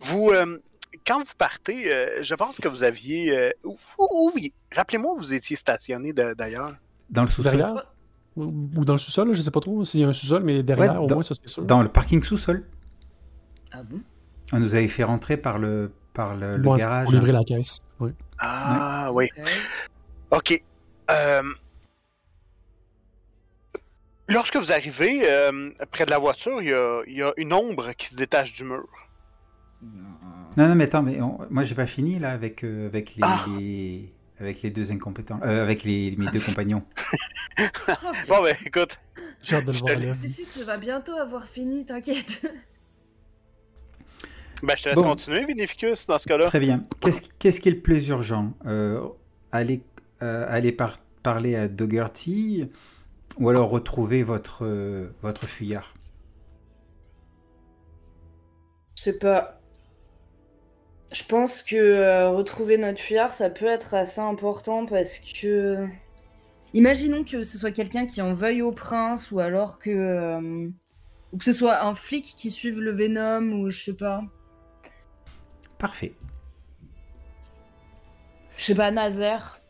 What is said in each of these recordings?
vous, euh, quand vous partez, euh, je pense que vous aviez. euh, où- où- où- Rappelez-moi où vous étiez stationné d'ailleurs. Dans le sous-sol. Derrière? Ou dans le sous-sol, je sais pas trop s'il y a un sous-sol, mais derrière, Ouais, au dans- moins, ça c'est sûr. Dans le parking sous-sol. Ah bon? On nous avait fait rentrer par le, par le, le Ouais, garage. Pour livrer la caisse. Oui. Ah, oui. Ok. Ok. Euh, Lorsque vous arrivez euh, près de la voiture, il y a, il y a une ombre qui se détache du mur. Non, non, mais attends, mais on- moi j'ai pas fini là avec, euh, avec, les, Ah. les- avec les deux incompétents. Euh, avec les, mes deux compagnons. Bon, ben écoute, J'ai hâte de le Je voir te là. Si, si, tu vas bientôt avoir fini, t'inquiète. ben, je te laisse Bon. continuer, Vinificus, dans ce cas-là. Très bien. Qu'est-ce qui- est le plus urgent Euh, Aller, euh, aller par- parler à Dougherty ou alors retrouver votre, euh, votre fuyard? Je sais pas. Je pense que euh, retrouver notre fuyard, ça peut être assez important parce que. Imaginons que ce soit quelqu'un qui en veuille au prince ou alors que. euh, Ou que ce soit un flic qui suive le Venom ou je sais pas. Parfait. Je sais pas, Nazaire.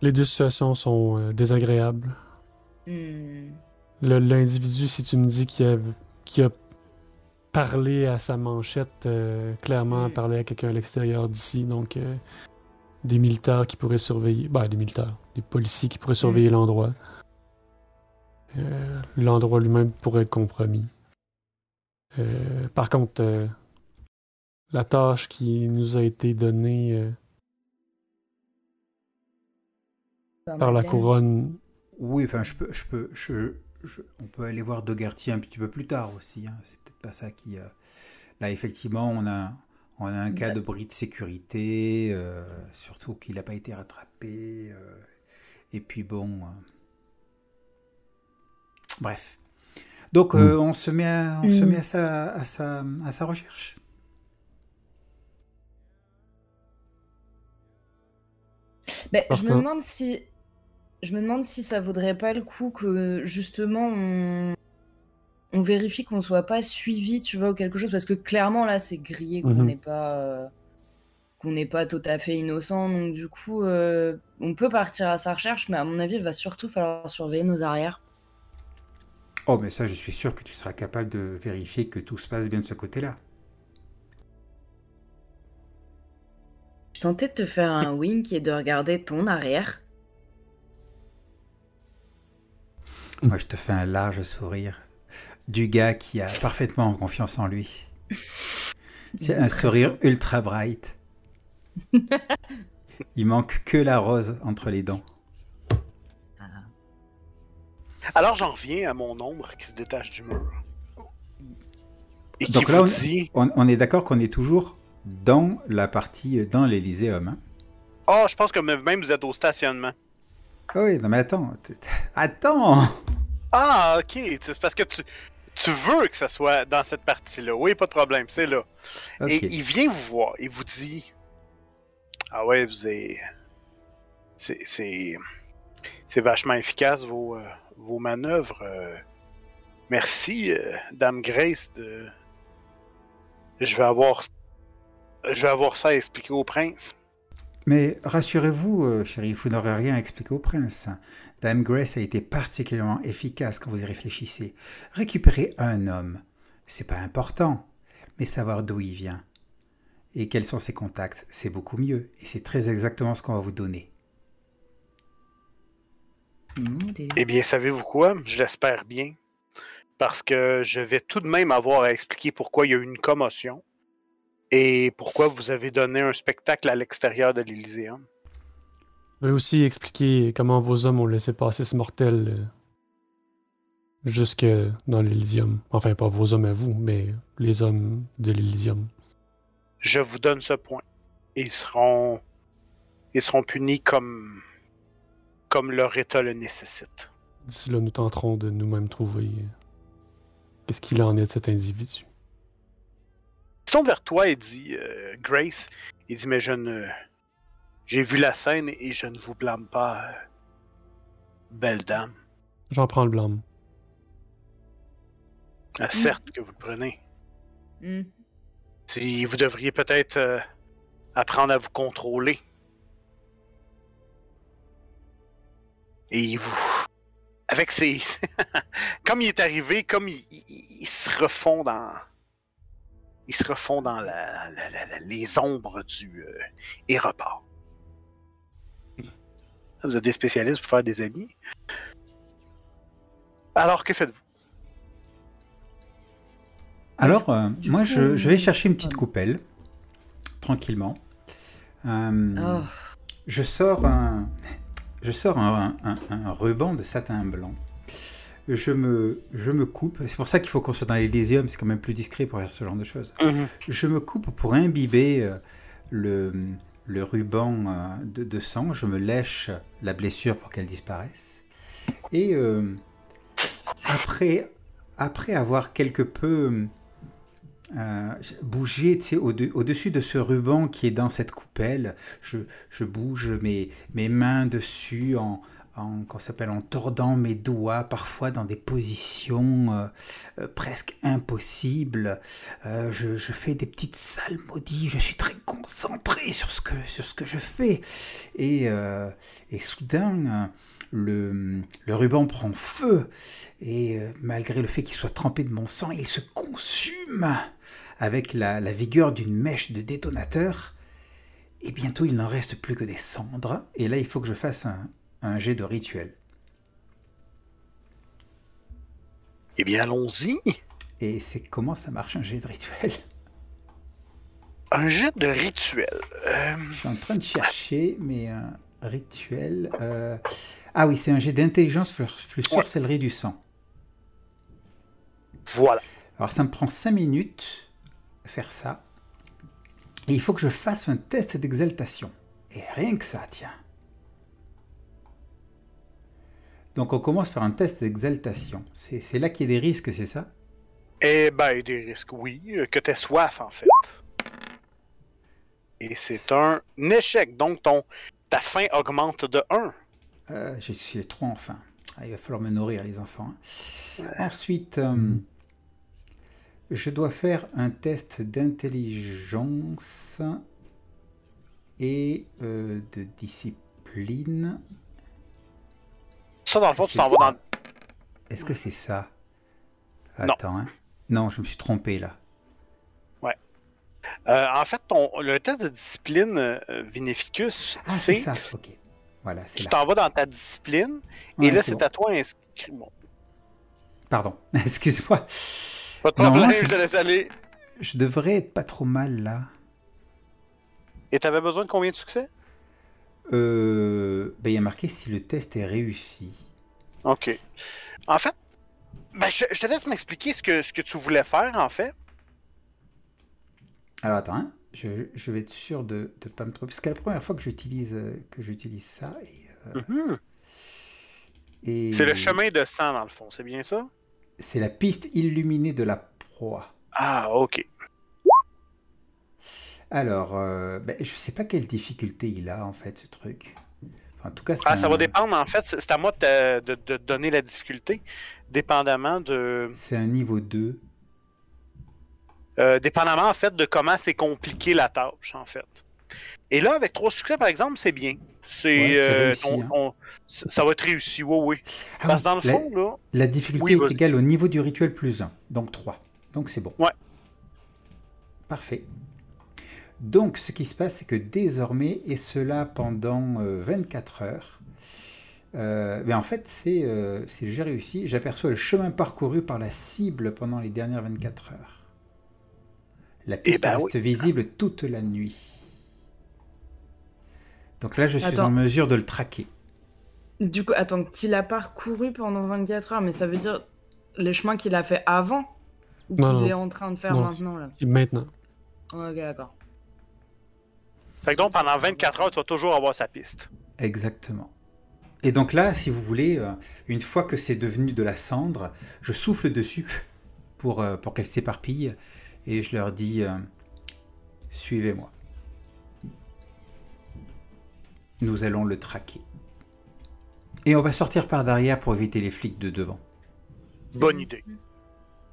Les deux situations sont euh, désagréables. Hmm. Le- L'individu, si tu me dis qu'il a, qu'il a parlé à sa manchette, euh, clairement Mm. parlé à quelqu'un à l'extérieur d'ici, donc euh, des militaires qui pourraient surveiller, bah des militaires, des policiers qui pourraient surveiller l'endroit. Euh, l'endroit lui-même pourrait être compromis. Euh, par contre, euh, la tâche qui nous a été donnée euh, par la couronne, Oui, enfin, je peux, je peux, je, je- on peut aller voir Dougherty un petit peu plus tard aussi. hein. C'est peut-être pas ça qui. euh, Là, effectivement, on a, on a un cas de bris de sécurité, euh, surtout qu'il n'a pas été rattrapé. euh, et puis bon. euh, Bref. Donc, euh, on se met, à, on se Mm. met à, sa, à, sa, à sa recherche. Ben, je me demande si. Je me demande si ça vaudrait pas le coup que justement on, on vérifie qu'on soit pas suivi, tu vois, ou quelque chose, parce que clairement là c'est grillé qu'on Mhm. n'est pas euh, qu'on n'est pas tout à fait innocent, donc du coup euh, on peut partir à sa recherche, mais à mon avis il va surtout falloir surveiller nos arrières. Oh, mais ça, je suis sûr que tu seras capable de vérifier que tout se passe bien de ce côté-là. Je tentais de te faire un wink et de regarder ton arrière. Moi, je te fais un large sourire du gars qui a parfaitement confiance en lui. C'est un sourire ultra bright. Il manque que la rose entre les dents. Alors, j'en reviens à mon ombre qui se détache du mur. Et qui Donc là, on- dit On, on est d'accord qu'on est toujours dans la partie, dans l'Elyséum. Hein? Oh, je pense que même vous êtes au stationnement. Ah oui, non mais attends. Attends Ah, ok. C'est parce que tu, tu veux que ça soit dans cette partie-là. Oui, pas de problème, c'est là. Et il vient vous voir et vous dit Ah ouais, vous avez. C'est. C'est, c'est vachement efficace vos, euh, vos manœuvres. euh. Merci, euh, Dame Grace. De... Je vais avoir. Je vais avoir ça à expliquer au prince. Mais rassurez-vous, euh, chérie, vous n'aurez rien à expliquer au prince. Dame Grace a été particulièrement efficace quand vous y réfléchissez. Récupérer un homme, c'est pas important, mais savoir d'où il vient et quels sont ses contacts, c'est beaucoup mieux. Et c'est très exactement ce qu'on va vous donner. Eh bien, savez-vous quoi? Je l'espère bien. Parce que je vais tout de même avoir à expliquer pourquoi il y a eu une commotion et pourquoi vous avez donné un spectacle à l'extérieur de l'Elyséum. Je vais aussi expliquer comment vos hommes ont laissé passer ce mortel euh, jusque dans l'Elysium. Enfin, pas vos hommes à vous, mais les hommes de l'Elysium. Je vous donne ce point. Ils seront. Ils seront punis comme. comme leur état le nécessite. D'ici là, nous tenterons de nous-mêmes trouver euh, qu'est-ce qu'il en est de cet individu. Il se tourne vers toi et dit euh, Grace, il dit Mais je ne. J'ai vu la scène et je ne vous blâme pas, euh, belle dame. J'en prends le blâme. Ah, certes que vous le prenez. Hmm. Si vous devriez peut-être euh, apprendre à vous contrôler. Et vous. Avec ses. comme il est arrivé, comme il, il- il se refond dans. Il se refond dans la, la- la- la- les ombres du. Euh, et repart. Vous êtes des spécialistes pour faire des amis. Alors, que faites-vous? Alors, euh, moi, coup, je, je vais chercher une petite pardon. coupelle, tranquillement. Euh, Oh. Je sors un, je sors un, un- un ruban de satin blanc. Je me, je me coupe. C'est pour ça qu'il faut qu'on soit dans l'Elysium, c'est quand même plus discret pour faire ce genre de choses. Je me coupe pour imbiber euh, le, le ruban euh, de, de sang. Je me lèche la blessure pour qu'elle disparaisse. Et euh, après, après avoir quelque peu euh, tu sais, au-dessus de ce ruban qui est dans cette coupelle, je, je bouge mes, mes mains dessus en, en, s'appelle, en tordant mes doigts, parfois dans des positions euh, euh, presque impossibles. Euh, je, fais des petites salmodies, je suis très concentré sur ce que, sur ce que je fais. Et, et soudain, le, le ruban prend feu, et malgré le fait qu'il soit trempé de mon sang, il se consume avec la, la vigueur d'une mèche de détonateur. Et bientôt, il n'en reste plus que des cendres. Et là, il faut que je fasse un, un jet de rituel. Eh bien, allons-y. Et c'est comment ça marche un jet de rituel? Un jet de rituel. Euh, Je suis en train de chercher, mais un rituel. euh, Ah oui, c'est un jet d'intelligence plus Ouais. sorcellerie du sang. voilà. Alors ça me prend 5 minutes à faire ça. Et il faut que je fasse un test d'exaltation. Et rien que ça, tiens. Donc on commence par un test d'exaltation. C'est là qu'il y a des risques, c'est ça? Eh ben, des risques, oui. euh, Que t'aies soif, en fait. Et c'est un échec. Donc, ton, ta faim augmente de 1. Euh, Je suis trop en faim. Ah, il va falloir me nourrir, les enfants. hein. Ensuite, euh, je dois faire un test d'intelligence et de discipline. Ça, dans le fond, tu t'en vas dans. Est-ce que c'est ça? Non. Attends, hein. Non, je me suis trompé là. Euh, en fait, ton, le test de discipline euh, Vinificus, Ah, c'est ça. Ok. Voilà, Tu t'en vas dans ta discipline, Ouais, et là, c'est bon. à toi inscrit. Bon, Pardon. Excuse-moi. pas de Non, problème, je- je te laisse aller. Je devrais être pas trop mal là. Et t'avais besoin de combien de succès? Euh, ben, il y a marqué si le test est réussi. Ok. En fait, ben, je, je te laisse m'expliquer ce que, ce que tu voulais faire, en fait. Alors attends, hein. je, je vais être sûr de ne pas me tromper. Parce que c'est la première fois que j'utilise que j'utilise ça. Et, euh, Mhm. et C'est le chemin de sang, dans le fond, c'est bien ça? C'est la piste illuminée de la proie. Ah, ok. Alors, euh, ben, je sais pas quelle difficulté il a en fait ce truc. Enfin, en tout cas, c'est Ah, ça un- va dépendre, en fait. C'est à moi de, de, donner la difficulté, dépendamment de. C'est un niveau 2. euh, dépendamment, en fait, de comment c'est compliqué la tâche, en fait. Et là, avec trois succès, par exemple, c'est bien. C'est. Ouais, euh, hein. on- ça va être réussi, oui, oui. Ah Parce que dans le la, fond, là. la difficulté Oui, est égale au niveau du rituel plus 1. Donc 3. Donc c'est bon. Ouais. Parfait. Donc ce qui se passe, c'est que désormais, et cela pendant euh, 24 heures, euh, ben, en fait, c'est euh, c'est- j'ai réussi. J'aperçois le chemin parcouru par la cible pendant les dernières 24 heures. La piste ben reste visible toute la nuit. Donc là, je suis Attends. en mesure de le traquer. Du coup, attends, qu'il a parcouru pendant 24 heures, mais ça veut dire les chemins qu'il a fait avant ou qu'il est en train de faire Non. maintenant là Maintenant. Ok, d'accord. Fait que donc, pendant 24 heures, tu vas toujours avoir sa piste. Exactement. Et donc là, si vous voulez, euh, une fois que c'est devenu de la cendre, je souffle dessus pour, euh, pour qu'elle s'éparpille et je leur dis euh, Suivez-moi. Nous allons le traquer. Et on va sortir par derrière pour éviter les flics de devant. Bonne idée.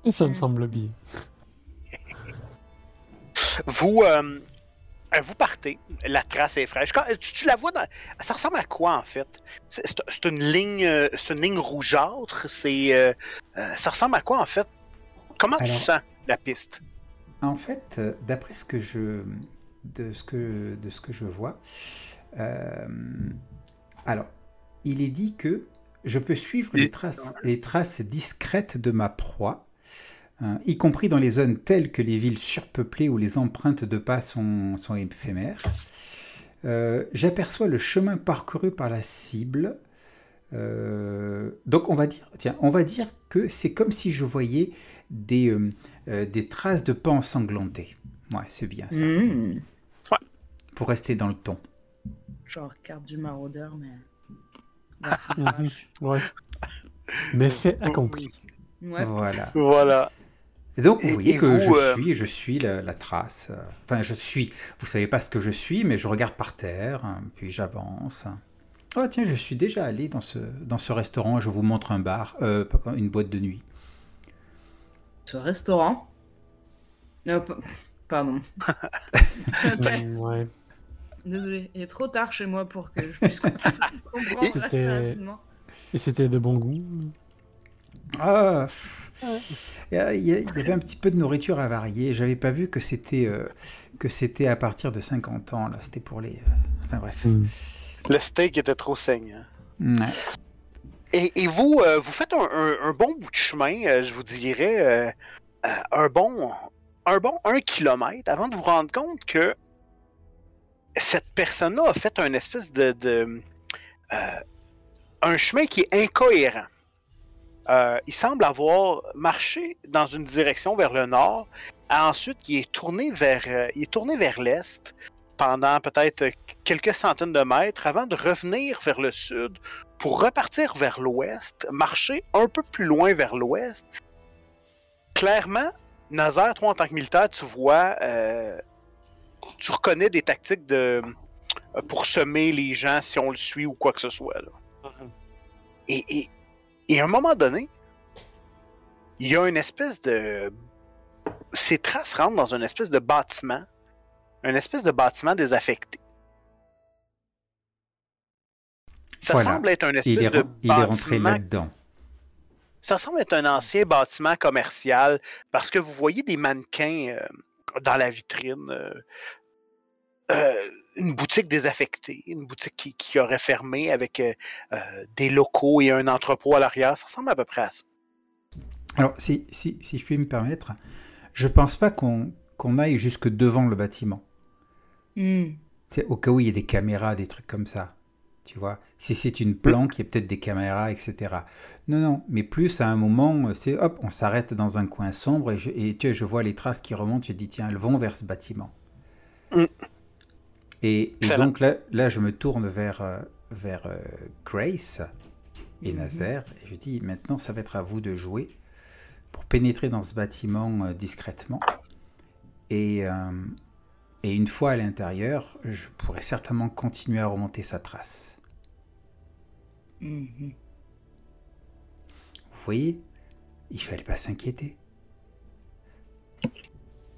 Et ça me semble bien. Vous, euh, vous partez, la trace est fraîche. Quand, tu, tu la vois dans... Ça ressemble à quoi en fait? C'est une ligne, euh, c'est une ligne rougeâtre. C'est, euh, euh, ça ressemble à quoi en fait? Comment tu sens la piste? En fait, d'après ce que je, de ce que, de ce que je vois, euh, alors, il est dit que je peux suivre les traces, les traces discrètes de ma proie, hein, y compris dans les zones telles que les villes surpeuplées où les empreintes de pas sont, sont éphémères. Euh, J'aperçois le chemin parcouru par la cible. Euh, donc on va dire, tiens, on va dire que c'est comme si je voyais des, euh, des traces de pas ensanglantés. Ouais, c'est bien ça. Mmh. Pour rester dans le ton. Genre carte du maraudeur, mais. Ouais. Mais fait accompli. Ouais. Voilà. Voilà. Et donc vous Et- voyez et que vous, je euh, suis, je suis la, la trace. euh, Enfin, je suis. Vous savez pas ce que je suis, mais je regarde par terre, hein, puis j'avance. Oh tiens, je suis déjà allé dans ce dans ce restaurant. Je vous montre un bar, euh, pas- une boîte de nuit. Ce restaurant? Non, pa- Pardon. Ouais. Désolé, il est trop tard chez moi pour que je puisse comprendre assez C'était- rapidement. Et c'était de bon goût? Ah, pff. il y, a- il y a- il y avait un petit peu de nourriture à varier. J'avais pas vu que c'était euh, que c'était à partir de 50 ans. Là, c'était pour les. euh, Enfin bref. Mm. Le steak était trop saignant. Ouais. Et, et vous, euh, vous faites un, un- un bon bout de chemin, euh, je vous dirais, un bon, un bon un kilomètre avant de vous rendre compte que cette personne-là a fait un espèce de, de euh, un chemin qui est incohérent. Euh, il semble avoir marché dans une direction vers le nord. Ensuite, il est tourné vers, euh, il est tourné vers l'est pendant peut-être quelques centaines de mètres avant de revenir vers le sud pour repartir vers l'ouest, marcher un peu plus loin vers l'ouest. Clairement, Nazaire, toi en tant que militaire, tu vois, euh, tu reconnais des tactiques de pour semer les gens si on le suit ou quoi que ce soit. là. Et, et, et à un moment donné, il y a une espèce de. Ces traces rentrent dans une espèce de bâtiment. Un espèce de bâtiment désaffecté. Ça Voilà. semble être un Il espèce est, de il est rentré bâtiment là-dedans. ça semble être un ancien bâtiment commercial parce que vous voyez des mannequins euh, dans la vitrine. euh, euh, une boutique désaffectée, une boutique qui, qui aurait fermé avec euh, euh, des locaux et un entrepôt à l'arrière. Ça ressemble à peu près à ça. Alors, si, si, si je puis me permettre, je pense pas qu'on qu'on aille jusque devant le bâtiment. Hmm. C'est au cas où il y a des caméras, des trucs comme ça. Tu vois, si c'est une planque, il y a peut-être des caméras, etc. Non, non, mais plus à un moment, c'est hop, on s'arrête dans un coin sombre et, je, et tu vois, je vois les traces qui remontent. Je dis tiens, elles vont vers ce bâtiment. Mm. Et, donc là, là, je me tourne vers euh, vers euh, Grace et Mhm. Nazaire et je dis maintenant, ça va être à vous de jouer pour pénétrer dans ce bâtiment euh, discrètement. Et, euh, et une fois à l'intérieur, je pourrais certainement continuer à remonter sa trace. Mhm. Vous voyez, il fallait pas s'inquiéter.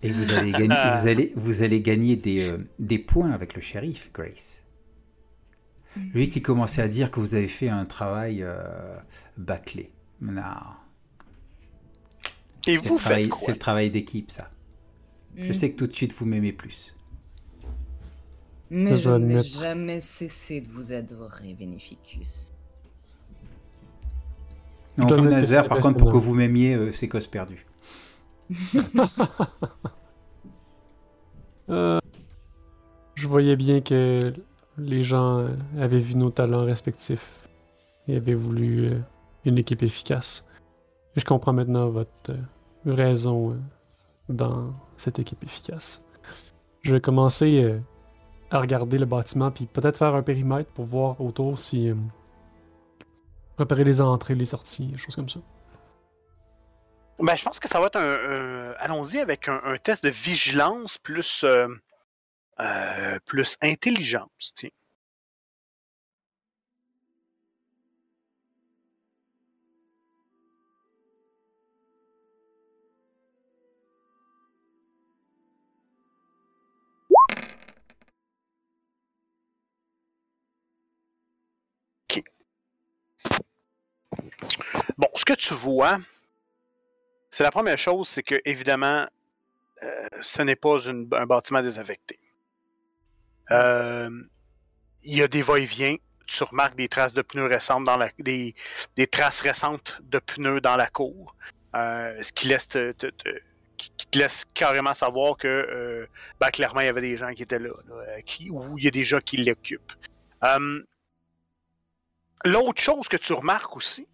Et vous allez gagner, vous allez, vous allez gagner des, euh, des points avec le shérif, Grace. Lui qui commençait à dire que vous avez fait un travail euh, bâclé. Non, Et c'est le, vous travail, faites quoi? c'est le travail d'équipe, ça. Je Hmm. sais que tout de suite vous m'aimez plus. Mais Je n'ai jamais cessé de vous adorer, Vénéficus. Non, vous, c'est par contre, pour que vous m'aimiez, euh, c'est cause perdue. Euh, je voyais bien que les gens avaient vu nos talents respectifs et avaient voulu euh, une équipe efficace. Je comprends maintenant votre euh, raison dans cette équipe efficace. Je vais commencer à regarder le bâtiment puis peut-être faire un périmètre pour voir autour si repérer les entrées, les sorties, des choses comme ça. Ben, je pense que ça va être un. Allons-y avec un, test de vigilance plus, euh, euh plus intelligence. Tiens. Bon, ce que tu vois, c'est la première chose, c'est que évidemment, euh, ce n'est pas un bâtiment désaffecté. Euh, Il y a des va-et-vient. Tu remarques des traces de pneus récentes dans la, des, des traces récentes de pneus dans la cour, euh, ce qui laisse te, qui te laisse carrément savoir que ben, clairement il y avait des gens qui étaient là, là, qui, ou il y a des gens qui l'occupent. L'autre chose que tu remarques aussi,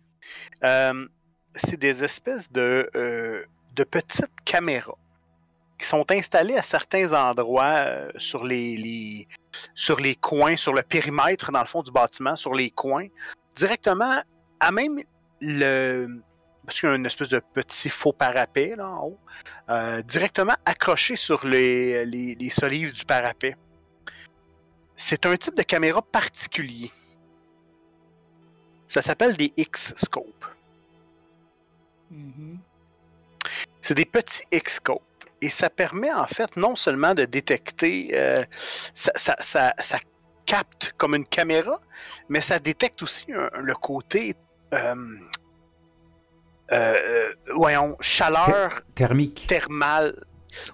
c'est des espèces de, euh, de petites caméras qui sont installées à certains endroits euh, sur les, sur les coins, sur le périmètre dans le fond du bâtiment, sur les coins, directement à même le parce qu'il y a une espèce de petit faux parapet là en haut, euh, directement accroché sur les, les solives du parapet. C'est un type de caméra particulier. Ça s'appelle des X-scopes. Mhm. C'est des petits X-scopes. Et ça permet en fait non seulement de détecter, euh, ça, ça- ça- ça capte comme une caméra, mais ça détecte aussi un- le côté, euh, euh, voyons, chaleur Thermique. thermale.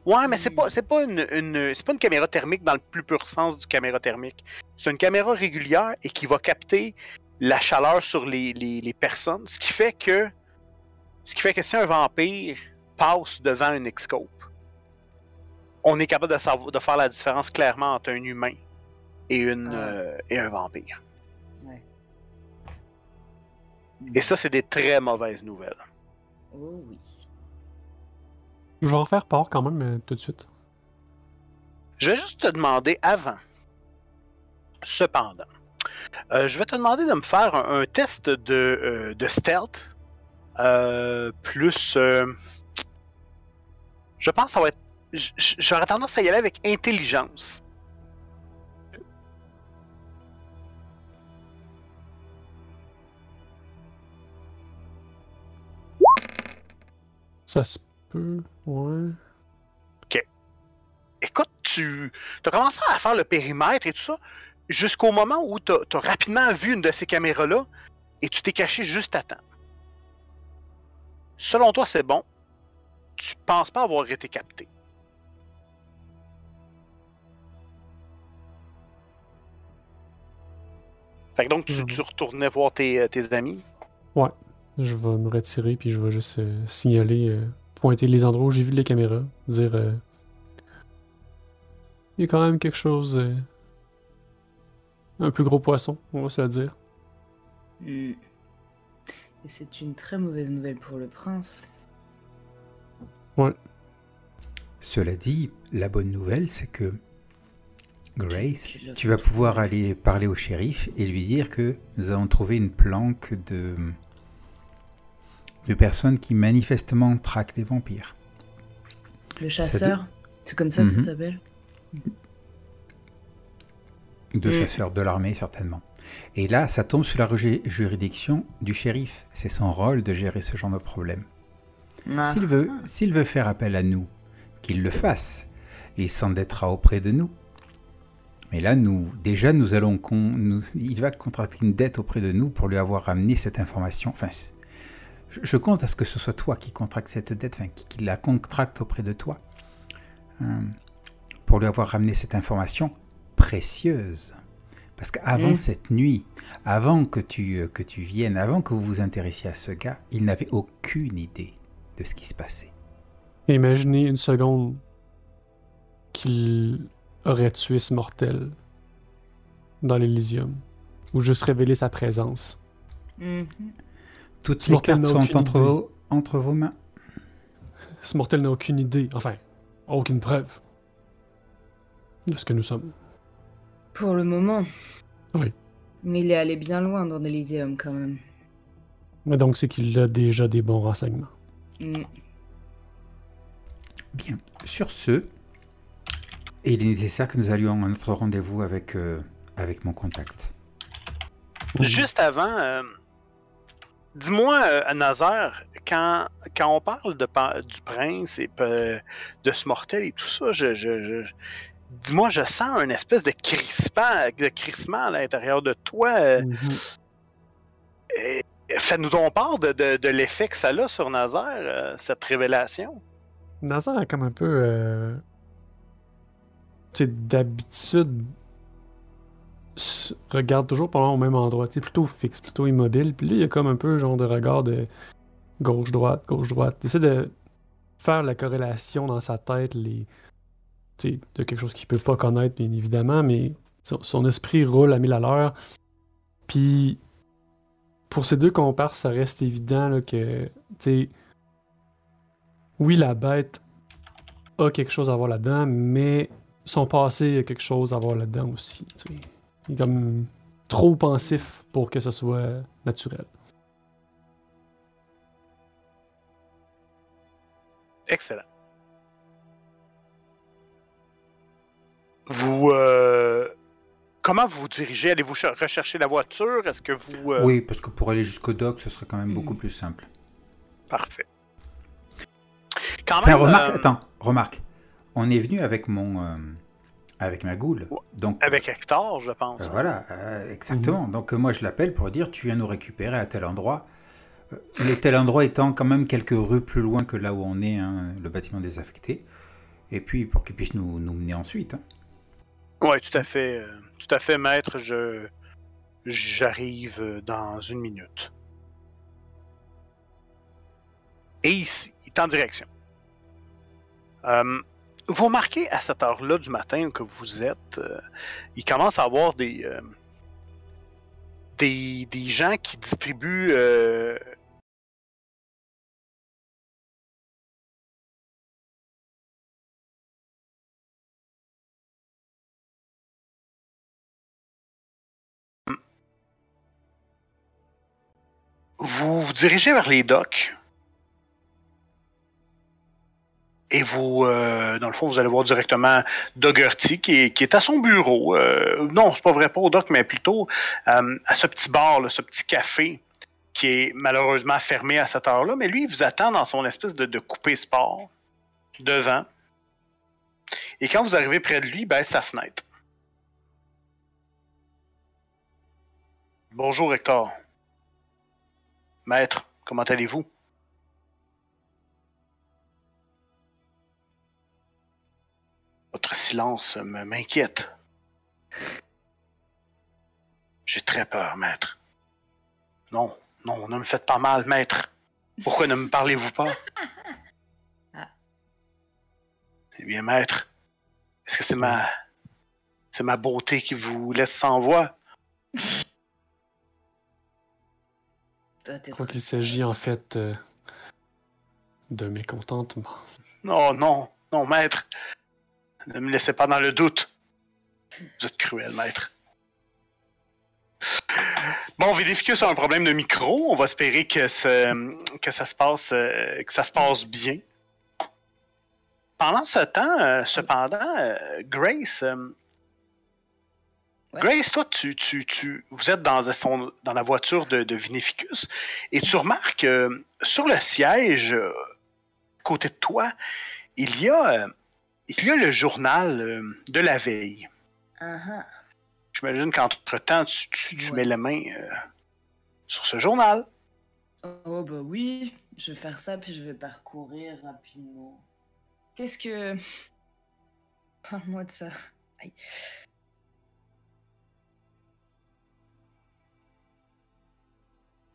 Ouais, mais c'est pas, c'est pas une, une- c'est pas une caméra thermique dans le plus pur sens du caméra thermique. C'est une caméra régulière et qui va capter la chaleur sur les, les- les personnes, ce qui fait que, ce qui fait que si un vampire passe devant un X-scope, on est capable de, savoir, de faire la différence clairement entre un humain et, une, Ah. euh, et un vampire. Ouais. Et ça, c'est des très mauvaises nouvelles. Oh oui. Je vais en faire part quand même euh, tout de suite. Je vais juste te demander avant. Cependant, euh, je vais te demander de me faire un, un test de, euh, de stealth. Euh, plus. euh, je pense que ça va être. J'aurais tendance à y aller avec intelligence. Ça se peut, ouais. Écoute, tu as commencé à faire le périmètre et tout ça jusqu'au moment où tu as, rapidement vu une de ces caméras-là et tu t'es caché juste à temps. Selon toi, c'est bon. Tu penses pas avoir été capté. Fait que donc, tu, tu retournais voir tes, euh, tes amis? Je vais me retirer puis je vais juste euh, signaler, euh, pointer les endroits où j'ai vu les caméras, dire euh, il y a quand même quelque chose, euh, un plus gros poisson, on va se le dire. Hmm. Et c'est une très mauvaise nouvelle pour le prince. Cela dit, la bonne nouvelle, c'est que Grace, Tu vas pouvoir aller parler au shérif et lui dire que nous avons trouvé une planque de, de personnes qui manifestement traquent les vampires. Le chasseur C'est comme ça que ça Mhm. s'appelle? De Mm. chasseurs de l'armée, certainement. Et là, ça tombe sous la juridiction du shérif. C'est son rôle de gérer ce genre de problème. Ah. S'il veut, s'il veut faire appel à nous, qu'il le fasse. Il s'endettera auprès de nous. Mais là, nous, déjà, nous allons, con- nous- il va contracter une dette auprès de nous pour lui avoir amené cette information. Enfin, je, je compte à ce que ce soit toi qui contracte cette dette, enfin, qui, qui la contracte auprès de toi, hein, pour lui avoir ramené cette information précieuse. Parce qu'avant Mm. cette nuit, avant que tu, euh, que tu viennes, avant que vous vous intéressiez à ce gars, il n'avait aucune idée de ce qui se passait. Imaginez une seconde qu'il aurait tué ce mortel dans l'Elysium, ou juste révélé sa présence. Mhm. Toutes Ce les cartes sont entre vos, entre vos mains. Ce mortel n'a aucune idée, enfin, aucune preuve de ce que nous sommes. Pour le moment. Oui. Mais il est allé bien loin dans l'Elysium quand même. Mais donc, c'est qu'il a déjà des bons renseignements. Hmm. Bien. Sur ce, il est nécessaire que nous allions à notre rendez-vous avec, euh, avec mon contact. Juste avant, euh, dis-moi, euh, Nazaire, quand, quand on parle de, pa- du prince et euh, de ce mortel et tout ça, je, je, je- dis-moi, je sens une espèce de crispant, de crissement à l'intérieur de toi. euh, Mhm. euh, Fais-nous donc part de, de, de l'effet que ça a sur Nazaire, euh, cette révélation. Nazaire a comme un peu. Euh... Tu sais, d'habitude. Regarde toujours loin au même endroit. Tu sais, plutôt fixe, plutôt immobile. Puis là, il y a comme un peu genre de regard de gauche-droite, gauche-droite. Essaie de faire la corrélation dans sa tête, les. De quelque chose qu'il peut pas connaître, bien évidemment, mais son, esprit roule à mille à l'heure. Puis. Pour ces deux comparses, ça reste évident là, que. Tu oui, la bête a quelque chose à voir là-dedans, mais son passé a quelque chose à voir là-dedans aussi. tu sais. Il est comme trop pensif pour que ce soit naturel. Excellent. Vous. euh, Comment vous vous dirigez? Allez-vous cher- rechercher la voiture? Est-ce que vous. euh, Oui, parce que pour aller jusqu'au dock, ce serait quand même Mhm. beaucoup plus simple. Parfait. Quand Enfin, même. remarque, euh, attends, remarque. On est venu avec mon. euh, avec ma goule. Donc, Avec Hector, je pense. euh, voilà, euh, exactement. Donc, euh, moi, je l'appelle pour dire tu viens nous récupérer à tel endroit. Le tel endroit étant quand même quelques rues plus loin que là où on est, hein, le bâtiment désaffecté. Et puis, pour qu'il puisse nous, nous mener ensuite. hein. Oui, tout à fait. euh, tout à fait, maître. Je. J'arrive euh, dans une minute. Et ici, il est en direction. Euh, vous remarquez à cette heure-là du matin que vous êtes, il commence à avoir des, des, des gens qui distribuent vous vous dirigez vers les docks. Et vous, euh, dans le fond, vous allez voir directement Dougherty qui est, qui est à son bureau. Euh, non, c'est pas vrai, pas au dock, mais plutôt euh, à ce petit bar, ce petit café qui est malheureusement fermé à cette heure-là. Mais lui, il vous attend dans son espèce de, de coupé sport devant. Et quand vous arrivez près de lui, il baisse sa fenêtre. Bonjour, Hector. Maître, comment allez-vous? Votre silence m'inquiète. J'ai très peur, maître. Non, non, ne me faites pas mal, maître. Pourquoi ne me parlez-vous pas? Eh bien, maître, est-ce que c'est ma... C'est ma beauté qui vous laisse sans voix? Je crois qu'il s'agit en fait euh, de mécontentement. Non, non, non, maître. Ne me laissez pas dans le doute. Vous êtes cruel, maître. Bon, Vidificus a un problème de micro. On va espérer que, ce- que ça se passe euh, que ça se passe bien. Pendant ce temps, euh, cependant, Grace, euh, Ouais. Grace, toi, tu, tu, tu, vous êtes dans, son- dans la voiture de, de Vinificus et tu remarques euh, sur le siège, euh, à côté de toi, il y a, euh, il y a le journal euh, de la veille. Ah, J'imagine qu'entre-temps, tu, tu, tu Ouais. mets la main sur ce journal. Oh bah oui, je vais faire ça puis je vais parcourir rapidement. Qu'est-ce que... Parle-moi de ça. Aïe.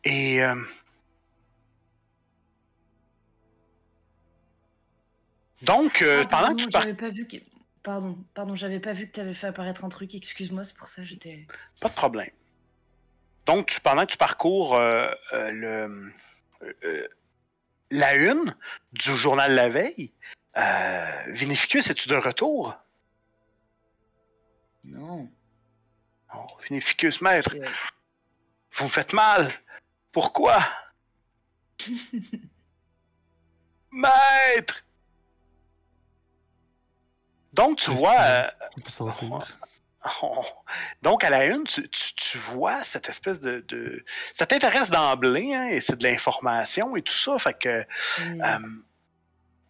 Et euh, donc, euh, Ah, pendant pardon, que tu par... pas vu que... Pardon, pardon, j'avais pas vu que t'avais fait apparaître un truc, excuse-moi, c'est pour ça que j'étais... Pas de problème. Donc, tu, pendant que tu parcours euh, euh, le, euh, la une du journal La Veille, euh, Vinificus, es-tu de retour? Non. Oh, Vinificus, maître, vous me faites mal. Pourquoi? maître! Donc, tu vois... euh, peut sentir. Oh. Donc, à la une, tu, tu- tu vois cette espèce de. de- Ça t'intéresse d'emblée, hein, et c'est de l'information et tout ça. Fait que. euh,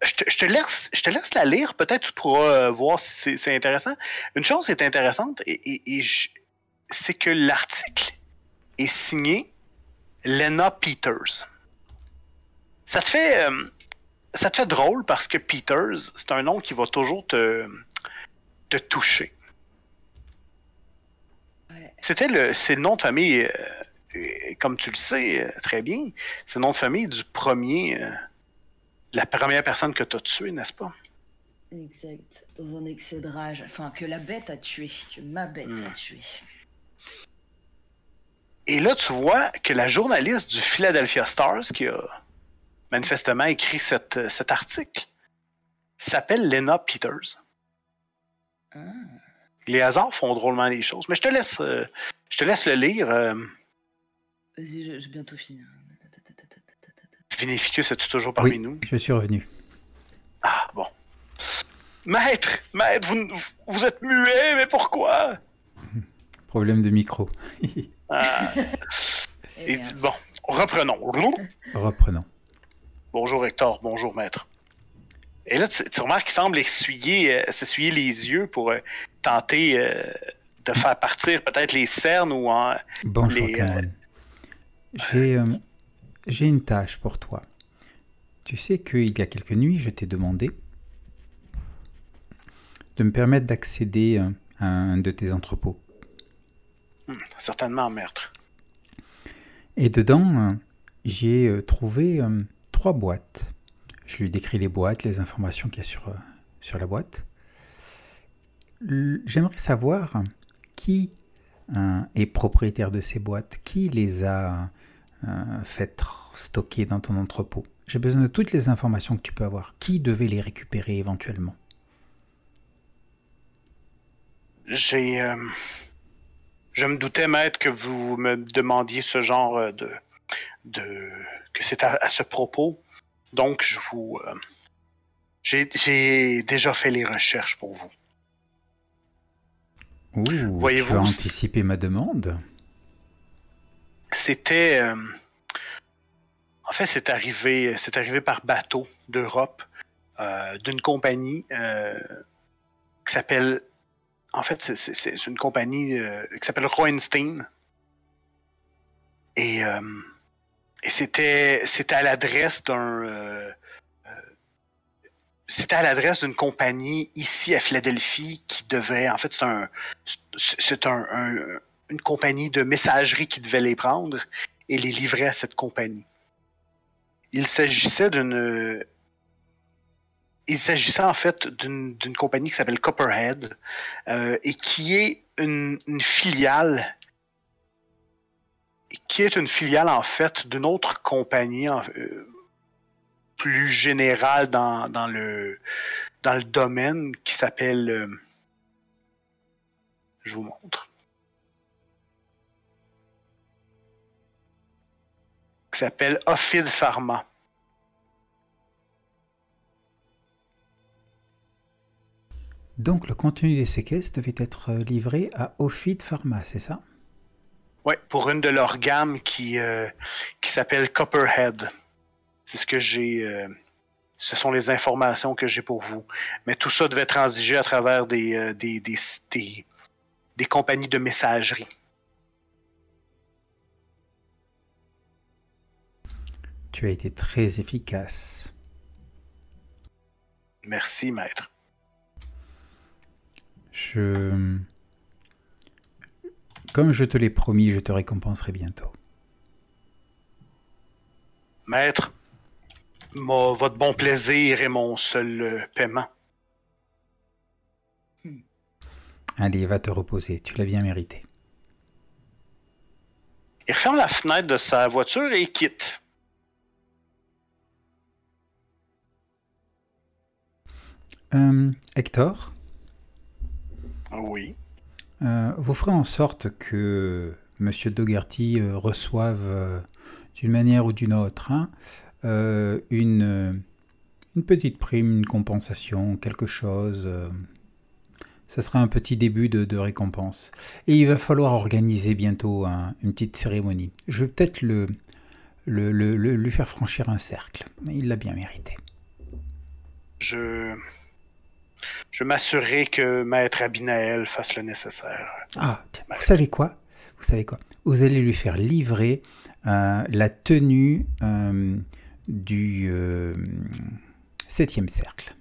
je, te, je te laisse, je te laisse la lire, peut-être tu pourras euh, voir si c'est- intéressant. Une chose qui est intéressante, et, et- et je- c'est que l'article est signé Lena Peters. Ça te fait, euh, ça te fait drôle parce que Peters, c'est un nom qui va toujours te, te toucher. Ouais. C'était le, c'est le nom de famille, euh, comme tu le sais euh, très bien, c'est le nom de famille du premier, euh, de la première personne que tu as tuée, n'est-ce pas? Exact. Dans un excès de rage. Enfin, que la bête a tué. Que ma bête Hmm. a tué. Et là, tu vois que la journaliste du Philadelphia Stars qui a manifestement écrit cette- cet article s'appelle Lena Peters. Ah. Les hasards font drôlement les choses. Mais je te laisse, euh, je te laisse le lire. euh, Vas-y, j'ai j'ai bientôt fini. Vinificus, es-tu toujours parmi Oui, nous? je suis revenu. Ah, bon. Maître, maître, vous, vous êtes muet, mais pourquoi? Problème de micro. Ah, Eh et- bon, reprenons. Reprenons. Bonjour Hector, bonjour maître. Et là, tu, tu remarques qu'il semble essuyer, euh, s'essuyer les yeux pour euh, tenter euh, de faire partir peut-être les cernes ou en... Bonjour euh. J'ai euh, j'ai une tâche pour toi. Tu sais qu'il y a quelques nuits, je t'ai demandé de me permettre d'accéder euh, à un de tes entrepôts. Hmm, certainement, maître. Et dedans, euh, j'y ai euh, trouvé euh, trois boîtes. Je lui décris les boîtes, les informations qu'il y a sur, sur la boîte. J'aimerais savoir qui est propriétaire de ces boîtes, qui les a euh, faites stocker dans ton entrepôt. J'ai besoin de toutes les informations que tu peux avoir. Qui devait les récupérer éventuellement? J'ai... euh, je me doutais, maître, que vous me demandiez ce genre euh, de... de que c'est à, à ce propos. Donc, je vous... euh, j'ai déjà fait les recherches pour vous. Ouh, Voyez-vous, tu as anticipé ma demande C'était. euh, en fait, c'est arrivé, c'est arrivé par bateau d'Europe euh, d'une compagnie euh, qui s'appelle. En fait, c'est- une compagnie euh, qui s'appelle Roenstein. Et, euh, et c'était c'était à l'adresse d'un. euh, c'était à l'adresse d'une compagnie ici à Philadelphie qui devait. En fait, c'est un. c'est- C'est un- un, une compagnie de messagerie qui devait les prendre et les livrer à cette compagnie. Il s'agissait d'une. Il s'agissait en fait d'une compagnie qui s'appelle Copperhead euh, et qui est une, filiale qui est une filiale en fait d'une autre compagnie euh, plus générale dans, dans le dans le domaine qui s'appelle euh, je vous montre qui s'appelle Ophid Pharma. Donc le contenu des séquestres devait être euh, livré à Ophid Pharma, c'est ça? Ouais, pour une de leurs gammes qui, euh, qui s'appelle Copperhead. C'est ce que j'ai. euh, ce sont les informations que j'ai pour vous. Mais tout ça devait transiger à travers des, euh, des, des, des, des compagnies de messagerie. Tu as été très efficace. Merci, maître. Je... Comme je te l'ai promis, je te récompenserai bientôt. Maître, mon- votre bon plaisir est mon seul euh, paiement. Allez, va te reposer, tu l'as bien mérité. Il referme la fenêtre de sa voiture et il quitte. Euh, Hector, Oui. euh, vous ferez en sorte que Monsieur Dougherty euh, reçoive euh, d'une manière ou d'une autre hein, euh, une, une petite prime, une compensation, quelque chose. ce sera un petit début de, de récompense. Et il va falloir organiser bientôt un- une petite cérémonie. Je vais peut-être le, le, le- le- lui faire franchir un cercle. Il l'a bien mérité. Je. Je m'assurerai que Maître Abinael fasse le nécessaire. Ah, tiens, vous savez quoi? Vous savez quoi? Vous allez lui faire livrer euh, la tenue euh, du euh, septième cercle.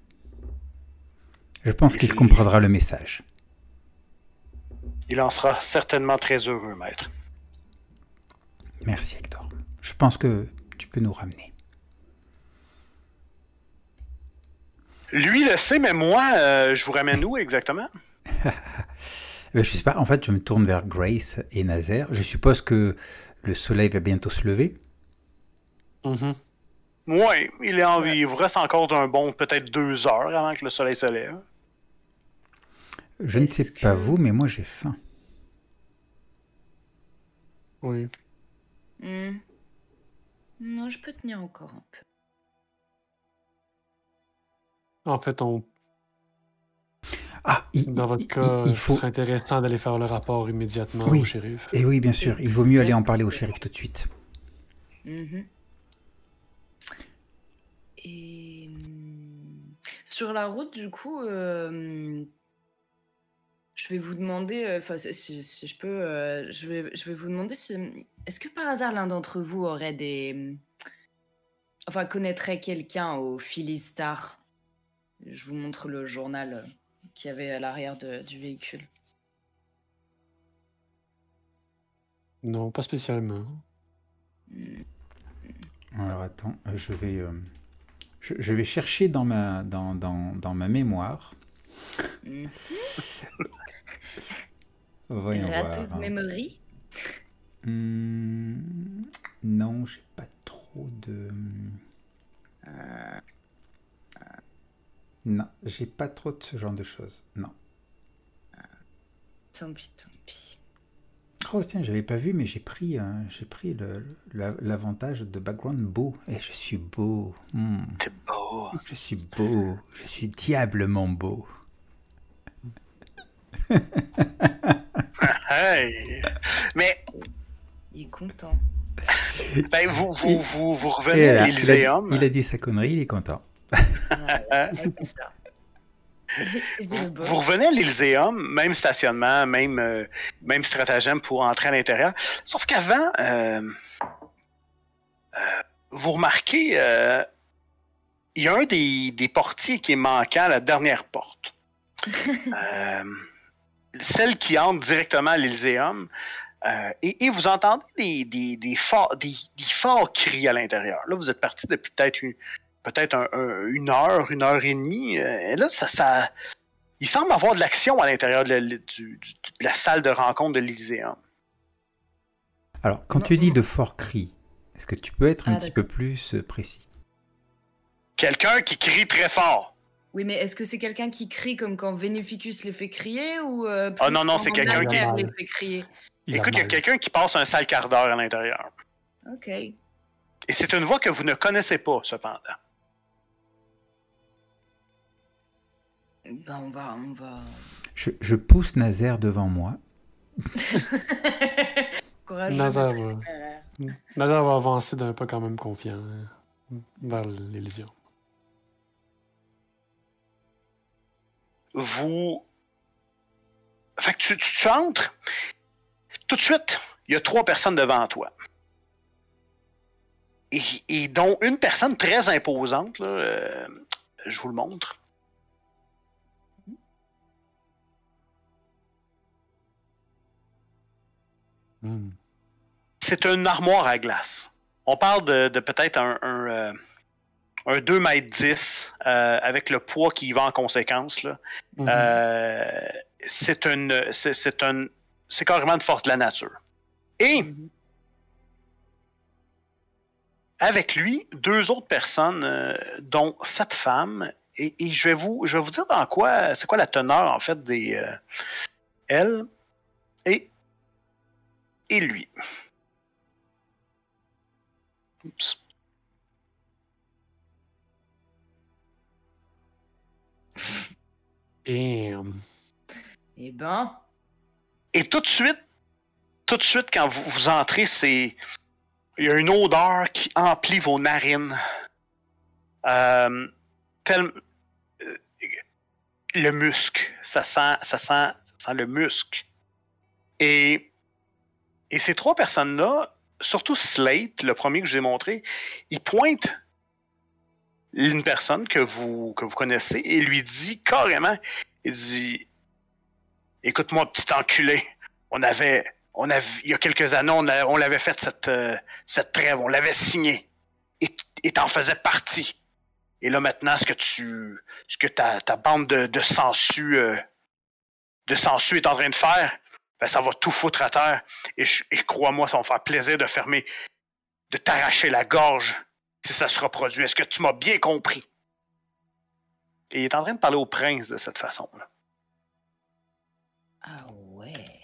Je pense qu'il comprendra le message. Il en sera certainement très heureux, maître. Merci Hector. Je pense que tu peux nous ramener. Lui le sait, mais moi, euh, je vous ramène où exactement? Euh, je sais pas, en fait, je me tourne vers Grace et Nazaire. Je suppose que le soleil va bientôt se lever. Mhm. Oui, il, est en... il vous reste encore un bon peut-être deux heures avant que le soleil se lève. Je ne sais pas vous, mais moi j'ai faim. Oui. Hmm. Non, je peux tenir encore un peu. En fait, on, Ah, il, dans votre il- cas, il- il ce faut. serait intéressant d'aller faire le rapport immédiatement Oui. au shérif. Et oui, bien sûr, il vaut mieux aller en parler au shérif tout de suite. Mhm. Et sur la route, du coup, euh, je vais vous demander, euh, enfin, si, si- si je peux, euh, je vais, je vais vous demander si, est-ce que par hasard l'un d'entre vous aurait des, enfin, connaîtrait quelqu'un au Philistar Je vous montre le journal euh, qu'il y avait à l'arrière du véhicule. Non, pas spécialement. Hmm. Alors attends, euh, je vais, euh, je, je vais chercher dans ma, dans, dans, dans ma mémoire. Hmm. Voyons Ratus voir. Memory Hmm, non, j'ai pas trop de. Euh, Non, j'ai pas trop de ce genre de choses. Non. Tant pis, tant pis. Oh tiens, j'avais pas vu, mais j'ai pris, euh, j'ai pris l'avantage de background beau. Et je suis beau. Hmm, C'est beau. je suis beau. Je suis diablement beau. Mais Il est content. ben, vous, vous, Il- vous, vous revenez là, il, a, il a dit sa connerie, il est content. Ça. Vous, revenez à l'Elyséum, même stationnement, même, euh, même stratagème pour entrer à l'intérieur. Sauf qu'avant, euh, euh, vous remarquez, il y a un des, des portiers qui est manquant à la dernière porte. Celle qui entre directement à l'Elyséum. Euh, et, et vous entendez des, des, des, forts, des, des forts cris à l'intérieur. Là, vous êtes parti depuis peut-être une, peut-être un- un- une heure, une heure et demie. Euh, et là, ça, ça, il semble avoir de l'action à l'intérieur de, la- du- du- de la salle de rencontre de l'Elyséum. Alors, quand tu dis de forts cris, est-ce que tu peux être un Ah, petit peu plus euh, précis? Quelqu'un qui crie très fort. Oui, mais est-ce que c'est quelqu'un qui crie comme quand Vénéficus les fait crier ou euh, Ah plus non, non, c'est quelqu'un qui- les fait crier? Il Écoute, il y a quelqu'un qui passe un sale quart d'heure à l'intérieur. Ok. Et c'est une voix que vous ne connaissez pas, cependant. Ben on va, on va. je, je pousse Nazaire devant moi. De- va, va avancer d'un pas quand même confiant euh, vers l'Élysion. Vous. Fait que tu, tu entres. Tout de suite, il y a trois personnes devant toi. Et, et dont une personne très imposante, là, euh, je vous le montre. Hmm. C'est une armoire à glace. On parle de, de peut-être un, un, euh, un 2 mètres 10 euh, avec le poids qui y va en conséquence. Là. Mhm. Euh, c'est une, c'est, c'est un, c'est carrément une force de la nature. Et mhm. avec lui, deux autres personnes, euh, dont cette femme. Et, et je vais vous, je vais vous dire dans quoi, c'est quoi la teneur en fait des, elle et et lui. Oups. Damn. Eh ben. Et tout de suite, tout de suite, quand vous, vous entrez, c'est. Il y a une odeur qui emplit vos narines. Euh, tel- euh, le musc. Ça sent, ça sent, ça sent le musc. Et, et ces trois personnes-là, surtout Slate, le premier que je vous ai montré, il pointe une personne que vous, que vous connaissez et lui dit carrément, il dit, écoute-moi, petit enculé, on avait, on il y a quelques années, on, a- on l'avait fait cette, euh, cette trêve, on l'avait signé et t'en faisais partie. Et là maintenant, ce que tu, ce que ta, ta bande de, de euh, de sangsues est en train de faire, ben, ça va tout foutre à terre. Et, crois-moi, ça va me faire plaisir de fermer, de t'arracher la gorge si ça se reproduit. Est-ce que tu m'as bien compris? Et il est en train de parler au prince de cette façon-là. Ah ouais.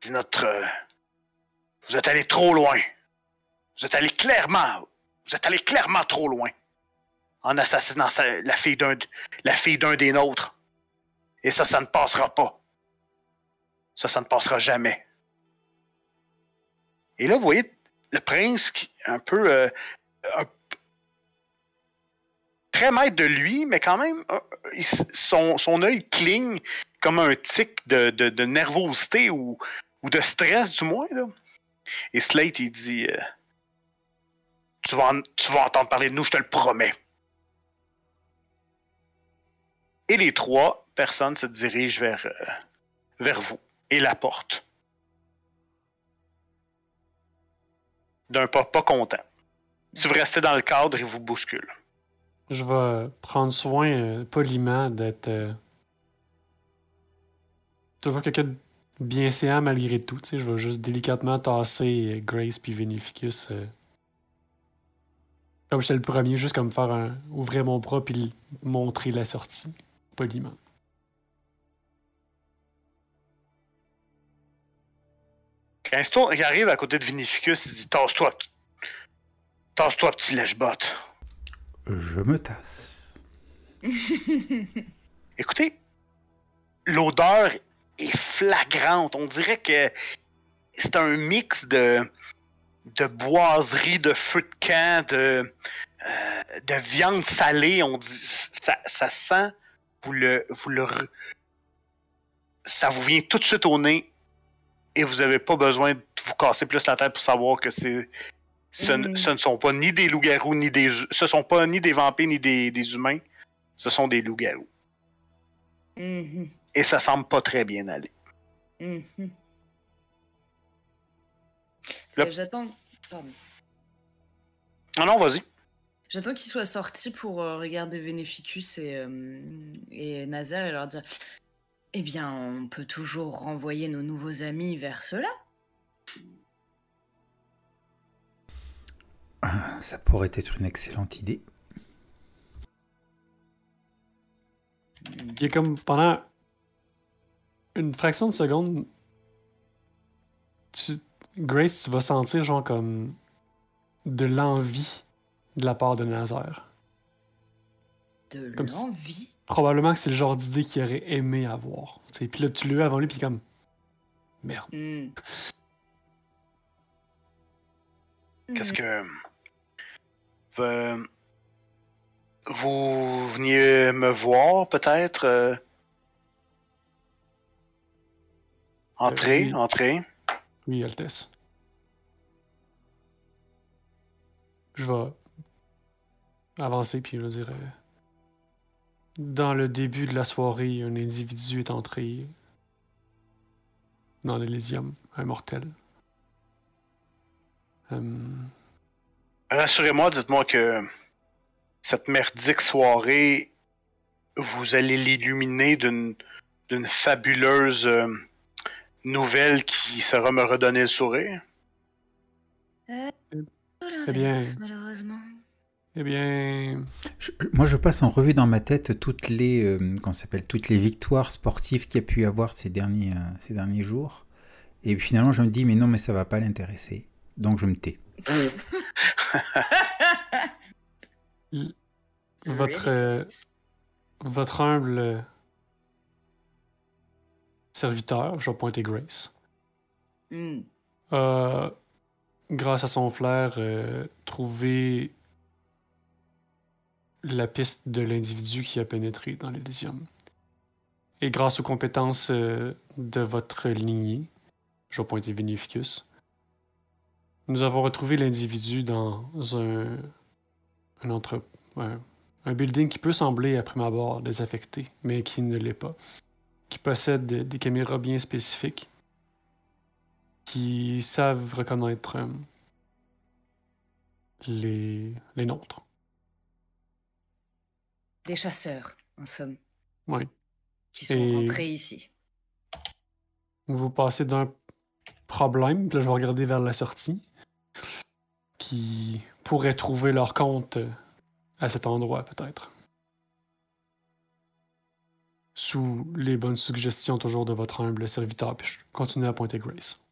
dit notre. euh, vous êtes allé trop loin. Vous êtes allé clairement. Vous êtes allé clairement trop loin. En assassinant sa- la fille d'un la fille d'un des nôtres. Et ça, ça ne passera pas. Ça, ça ne passera jamais. Et là, vous voyez le prince qui un peu. euh, très maître de lui, mais quand même, euh, son, son œil cligne comme un tic de, de- nervosité ou, de stress, du moins. Là. Et Slate, il dit euh, tu, vas tu vas entendre parler de nous, je te le promets. Et les trois personnes se dirigent vers, euh, vers vous et la porte. D'un pas pas content. Si vous restez dans le cadre, il vous bouscule. Je vais prendre soin euh, poliment d'être euh, toujours quelqu'un de bien séant malgré tout. Je vais juste délicatement tasser Grace puis Vinificus. comme j'étais le premier, juste comme faire un. ouvrir mon bras puis montrer la sortie. Poliment. Quand il arrive à côté de Vinificus, il dit Tasse-toi, tasse-toi, petit lèche-botte. Je me tasse. Écoutez, l'odeur est flagrante. On dirait que c'est un mix de, de boiserie, de feu de camp, de, euh, de viande salée. On dit, ça, ça sent, vous le, vous le, ça vous vient tout de suite au nez et vous n'avez pas besoin de vous casser plus la tête pour savoir que c'est, ce, ne- Mm. ce ne sont pas ni des loups-garous, ni des, ce sont pas ni des vampires, ni des, des humains. Ce sont des loups-garous. Mhm, Et ça semble pas très bien aller. mhm. Le- Euh, J'attends. Non, non, vas-y. J'attends qu'ils soient sortis pour euh, regarder Vénéficus et, euh, et Nazaire et leur dire Eh bien, on peut toujours renvoyer nos nouveaux amis vers cela. Ah, Ça pourrait être une excellente idée. Il y a comme pendant une fraction de seconde, tu, Grace, tu vas sentir genre comme de l'envie de la part de Nazaire. De si- l'envie? Probablement que c'est le genre d'idée qu'il aurait aimé avoir. tu sais. Puis là, tu l'as eu avant lui, puis comme. Merde. Hmm. Qu'est-ce Mhm. que. Euh, vous veniez me voir, peut-être euh, Entrez, oui. entrez. Oui, Altesse. Je vais avancer, puis je vais dire. euh, Dans le début de la soirée, un individu est entré dans l'Elysium, un mortel. Hum, Rassurez-moi, dites-moi que cette merdique soirée, vous allez l'illuminer d'une d'une fabuleuse euh, nouvelle qui sera me redonner le sourire? Eh bien- malheureusement. Eh bien, Je- moi, je passe en revue dans ma tête toutes les, euh, s'appelle, toutes les victoires sportives qu'il y a pu y avoir ces derniers, euh, ces derniers jours. Et puis finalement, je me dis, mais non, mais ça va pas l'intéresser. Donc, je me tais. votre, euh, votre humble euh, serviteur, je vais pointer Grace, Hmm. a, grâce à son flair, euh, trouvé la piste de l'individu qui a pénétré dans l'Elysium. et grâce aux compétences euh, de votre lignée, je vais pointer Vinificus, nous avons retrouvé l'individu dans un, un, un, building qui peut sembler, à prime abord, désaffecté, mais qui ne l'est pas, qui possède des, des caméras bien spécifiques, qui savent reconnaître euh, les, les nôtres. Des chasseurs, en somme, Oui. qui sont Et- rentrés ici. Vous passez d'un problème, puis là je vais regarder vers la sortie, qui pourrait trouver leur compte euh, à cet endroit peut-être. Sous les bonnes suggestions toujours de votre humble serviteur, puis je continue à pointer Grace.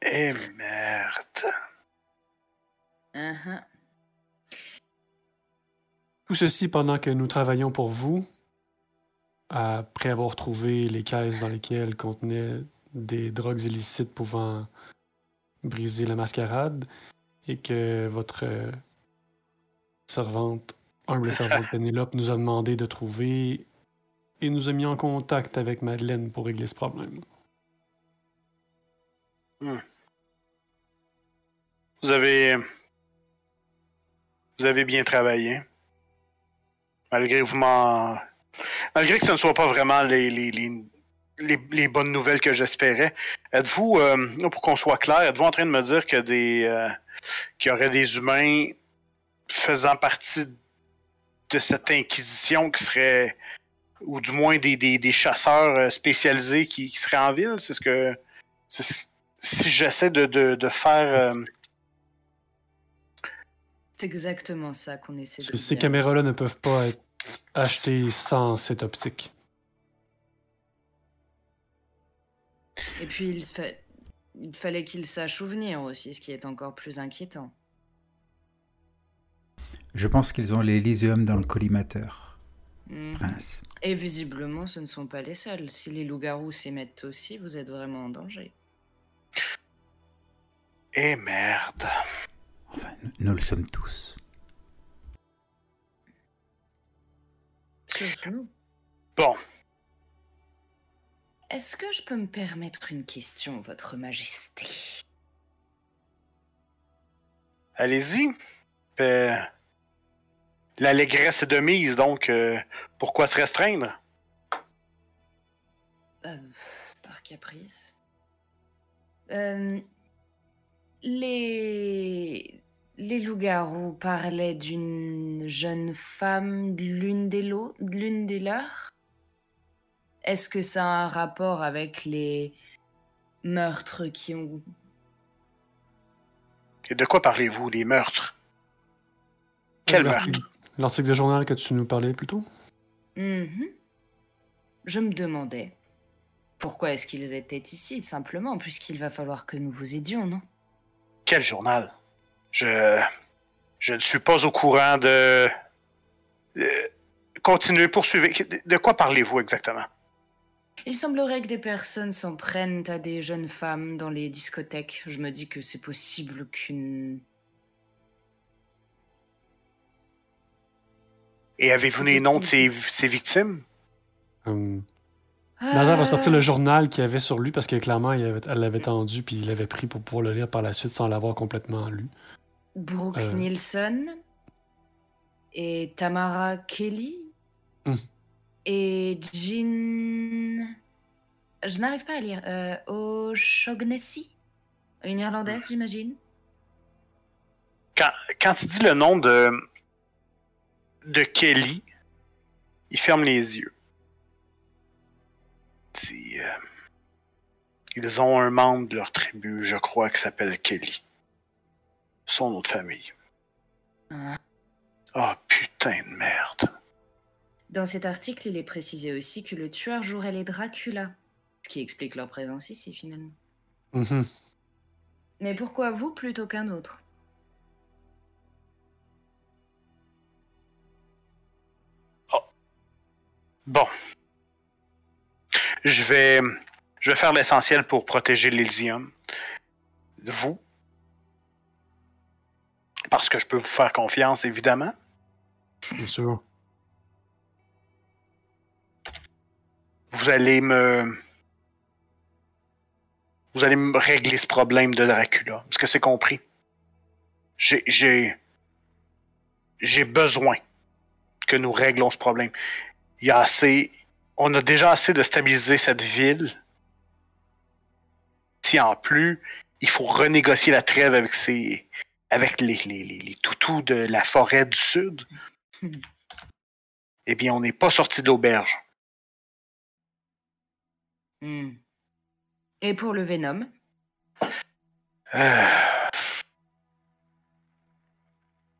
Eh merde. Uhum. Tout ceci pendant que nous travaillons pour vous, après avoir trouvé les caisses dans lesquelles contenaient des drogues illicites pouvant briser la mascarade, et que votre servante, humble servante Pénélope, nous a demandé de trouver et nous a mis en contact avec Madeleine pour régler ce problème. Vous avez. Vous avez bien travaillé. Malgré m'en. Malgré que ce ne soit pas vraiment les, les, les, les, bonnes nouvelles que j'espérais. Êtes-vous, euh, pour qu'on soit clair, êtes-vous en train de me dire que des. euh, qu'il y aurait des humains faisant partie de cette inquisition qui serait. ou du moins des, des, des chasseurs euh, spécialisés qui, qui seraient en ville? C'est ce que. si j'essaie de, de, de faire. C'est exactement ça qu'on essaie de Ces, caméras-là ne peuvent pas être achetées sans cette optique. Et puis, il, fa- il fallait qu'il sache où venir aussi, ce qui est encore plus inquiétant. Je pense qu'ils ont l'Elysium dans le collimateur, Mhm. Prince. Et visiblement, ce ne sont pas les seuls. Si les loups-garous s'y mettent aussi, vous êtes vraiment en danger. Eh merde. Enfin, nous, nous le sommes tous. Bon, Est-ce que je peux me permettre une question, Votre Majesté? Allez-y. Euh, L'allégresse est de mise, donc euh, pourquoi se restreindre? Euh, Par caprice. Euh, les les loups-garous parlaient d'une jeune femme, de l'une des, l'une des leurs? Est-ce que ça a un rapport avec les meurtres qui ont... Et De quoi parlez-vous, les meurtres? Quel L'article- meurtre? L'article de journal que tu nous parlais plus tôt? Mhm. Je me demandais, pourquoi est-ce qu'ils étaient ici, simplement, puisqu'il va falloir que nous vous aidions, non? Quel journal? Je. Je ne suis pas au courant de. Euh, Continuez, poursuivez. De- De quoi parlez-vous exactement? Il semblerait que des personnes s'en prennent à des jeunes femmes dans les discothèques. Je me dis que c'est possible qu'une... Et avez-vous les noms de ces, ces victimes? Hum, Nazar va sortir le journal qu'il y avait sur lui parce que clairement, il avait- elle l'avait tendu puis il l'avait pris pour pouvoir le lire par la suite sans l'avoir complètement lu. Brooke Euh. Nielsen et Tamara Kelly Hmm. et Jean... Je n'arrive pas à lire. Euh, O'Shaughnessy Une irlandaise, j'imagine Quand, quand il dit le nom de. de Kelly, il ferme les yeux. Il dit, euh, Ils ont un membre de leur tribu, je crois, qui s'appelle Kelly. Son nom de famille. Ah. Ah, putain de merde. Dans cet article, il est précisé aussi que le tueur jouerait les Dracula. Ce qui explique leur présence ici, finalement. Mhm. Mais pourquoi vous plutôt qu'un autre? Bon. Je vais, je vais faire l'essentiel pour protéger l'Elysium. Vous. Parce que je peux vous faire confiance, évidemment. Bien sûr. vous allez me. Vous allez me régler ce problème de Dracula. Est-ce que c'est compris? J'ai. J'ai. J'ai besoin que nous réglons ce problème. Il y a assez. On a déjà assez de stabiliser cette ville. Si en plus, il faut renégocier la trêve avec ces. Avec les, les, les, les toutous de la forêt du sud. Eh bien, on n'est pas sorti de l'auberge. Hmm. Et pour le Venom? Euh,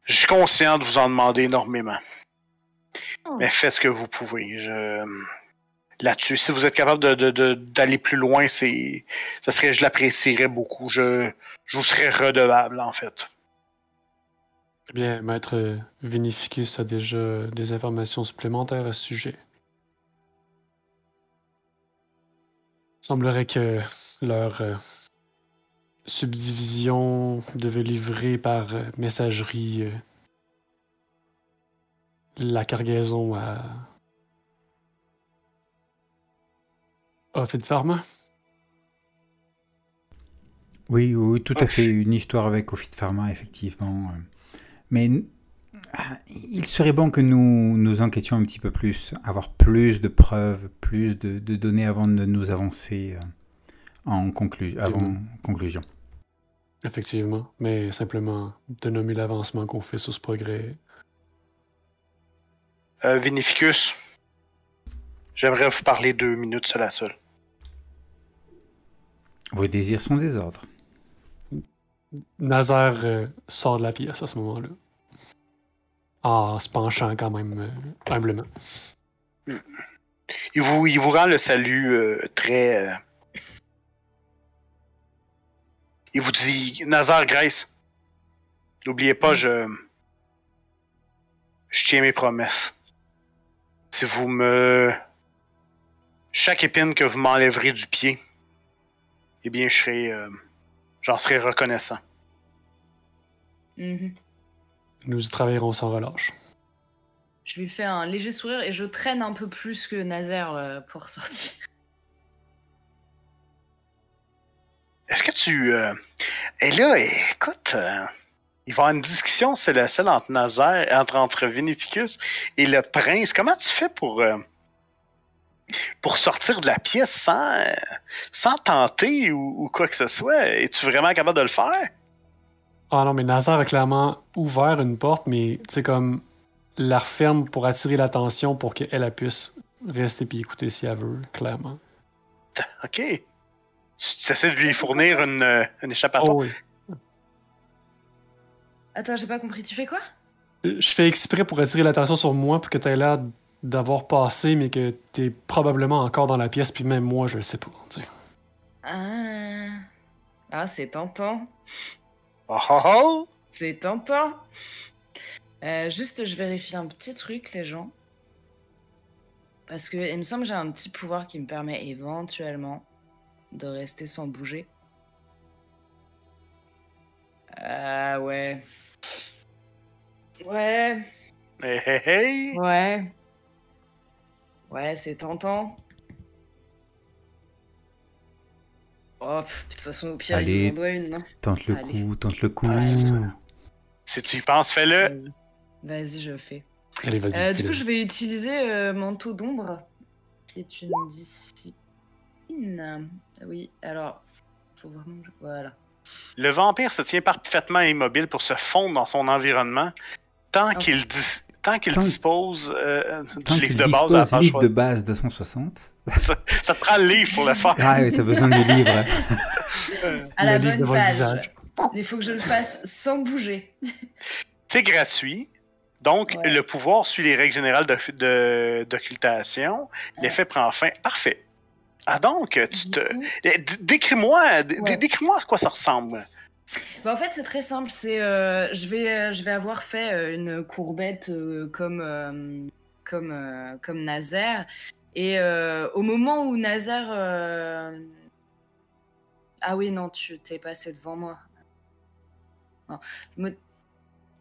Je suis conscient de vous en demander énormément. Oh. Mais faites ce que vous pouvez. Je... Là-dessus, si vous êtes capable de- de- de- d'aller plus loin, c'est, ça serait, je l'apprécierais beaucoup. Je, je vous serais redevable, en fait. Eh bien, Maître euh, Vinificus a déjà des informations supplémentaires à ce sujet. Il semblerait que leur euh, subdivision devait livrer par euh, messagerie euh, la cargaison à Offit Pharma. Oui, oui, tout à Oh, fait. Une histoire avec Ofit Pharma, effectivement. Mais ah, il serait bon que nous nous enquêtions un petit peu plus, avoir plus de preuves, plus de, de données avant de nous avancer euh, en conclu- avant conclusion. Effectivement, mais simplement de nommer l'avancement qu'on fait sur ce progrès. Euh, Vinificus, j'aimerais vous parler deux minutes seul à seul. Vos désirs sont des ordres. Nazaire euh, sort de la pièce à ce moment-là. En se penchant quand même euh, humblement. Il vous, il vous rend le salut euh, très. euh, Il vous dit Nazar Grace, n'oubliez pas, je. Je tiens mes promesses. Si vous me. Chaque épine que vous m'enlèverez du pied, eh bien, je serai. euh, J'en serai reconnaissant. Mhm. Nous y travaillerons sans relâche. Je lui fais un léger sourire et je traîne un peu plus que Nazaire euh, pour sortir. Est-ce que tu. Euh... Et là, écoute, euh, il va y avoir une discussion, c'est la seule entre Nazaire, entre, entre Vinificus et le prince. Comment tu fais pour. euh, pour sortir de la pièce sans, sans tenter ou, ou quoi que ce soit? Es-tu vraiment capable de le faire? Ah non, mais Nazaire a clairement ouvert une porte, mais tu sais, comme la referme pour attirer l'attention pour qu'elle elle puisse rester puis écouter si elle veut, clairement. Ok. Tu essaies de lui fournir une, euh, une échappatoire? Oh oui. Attends, j'ai pas compris. Tu fais quoi? Je fais exprès pour attirer l'attention sur moi pour que tu aies l'air d'avoir passé, mais que t'es probablement encore dans la pièce, puis même moi, je le sais pas. tu sais. Ah, ah c'est tentant. Oh oh oh! C'est tentant. Euh, juste, je vérifie un petit truc, les gens. Parce que il me semble que j'ai un petit pouvoir qui me permet éventuellement de rester sans bouger. Ah ouais. Ouais, Hey, hey, hey! ouais. Ouais, c'est tentant. Oh, pff, de toute façon, au pire, Allez. il nous en doit une, non Tente le Allez. coup, tente le coup. Ah, c'est ça. Si tu y penses, fais-le. Vas-y, je fais. Allez, vas-y. Euh, du coup, je vais utiliser euh, Manteau d'ombre, qui est une discipline. Oui, alors, faut vraiment que je... Voilà. Le vampire se tient parfaitement immobile pour se fondre dans son environnement tant Ok. qu'il dis- tant qu'il dispose euh, Tant du qu'il livre de base à la dispose page livre de soixante. base 260. ça, ça te prend le livre pour le faire. Ah oui, t'as besoin du livre. Euh, À la Le livre bonne page. visage. Il faut que je le fasse sans bouger. C'est gratuit. Donc, Ouais. le pouvoir suit les règles générales de- de- d'occultation. L'effet prend fin. Parfait. Ah donc, tu te... d- Décris-moi Ouais. décris-moi à quoi ça ressemble. Bah, en fait, c'est très simple. C'est, euh, je vais, euh, je vais avoir fait euh, une courbette comme, euh, comme, comme. Et au moment où euh, ah oui non, tu t'es passé devant moi. Non.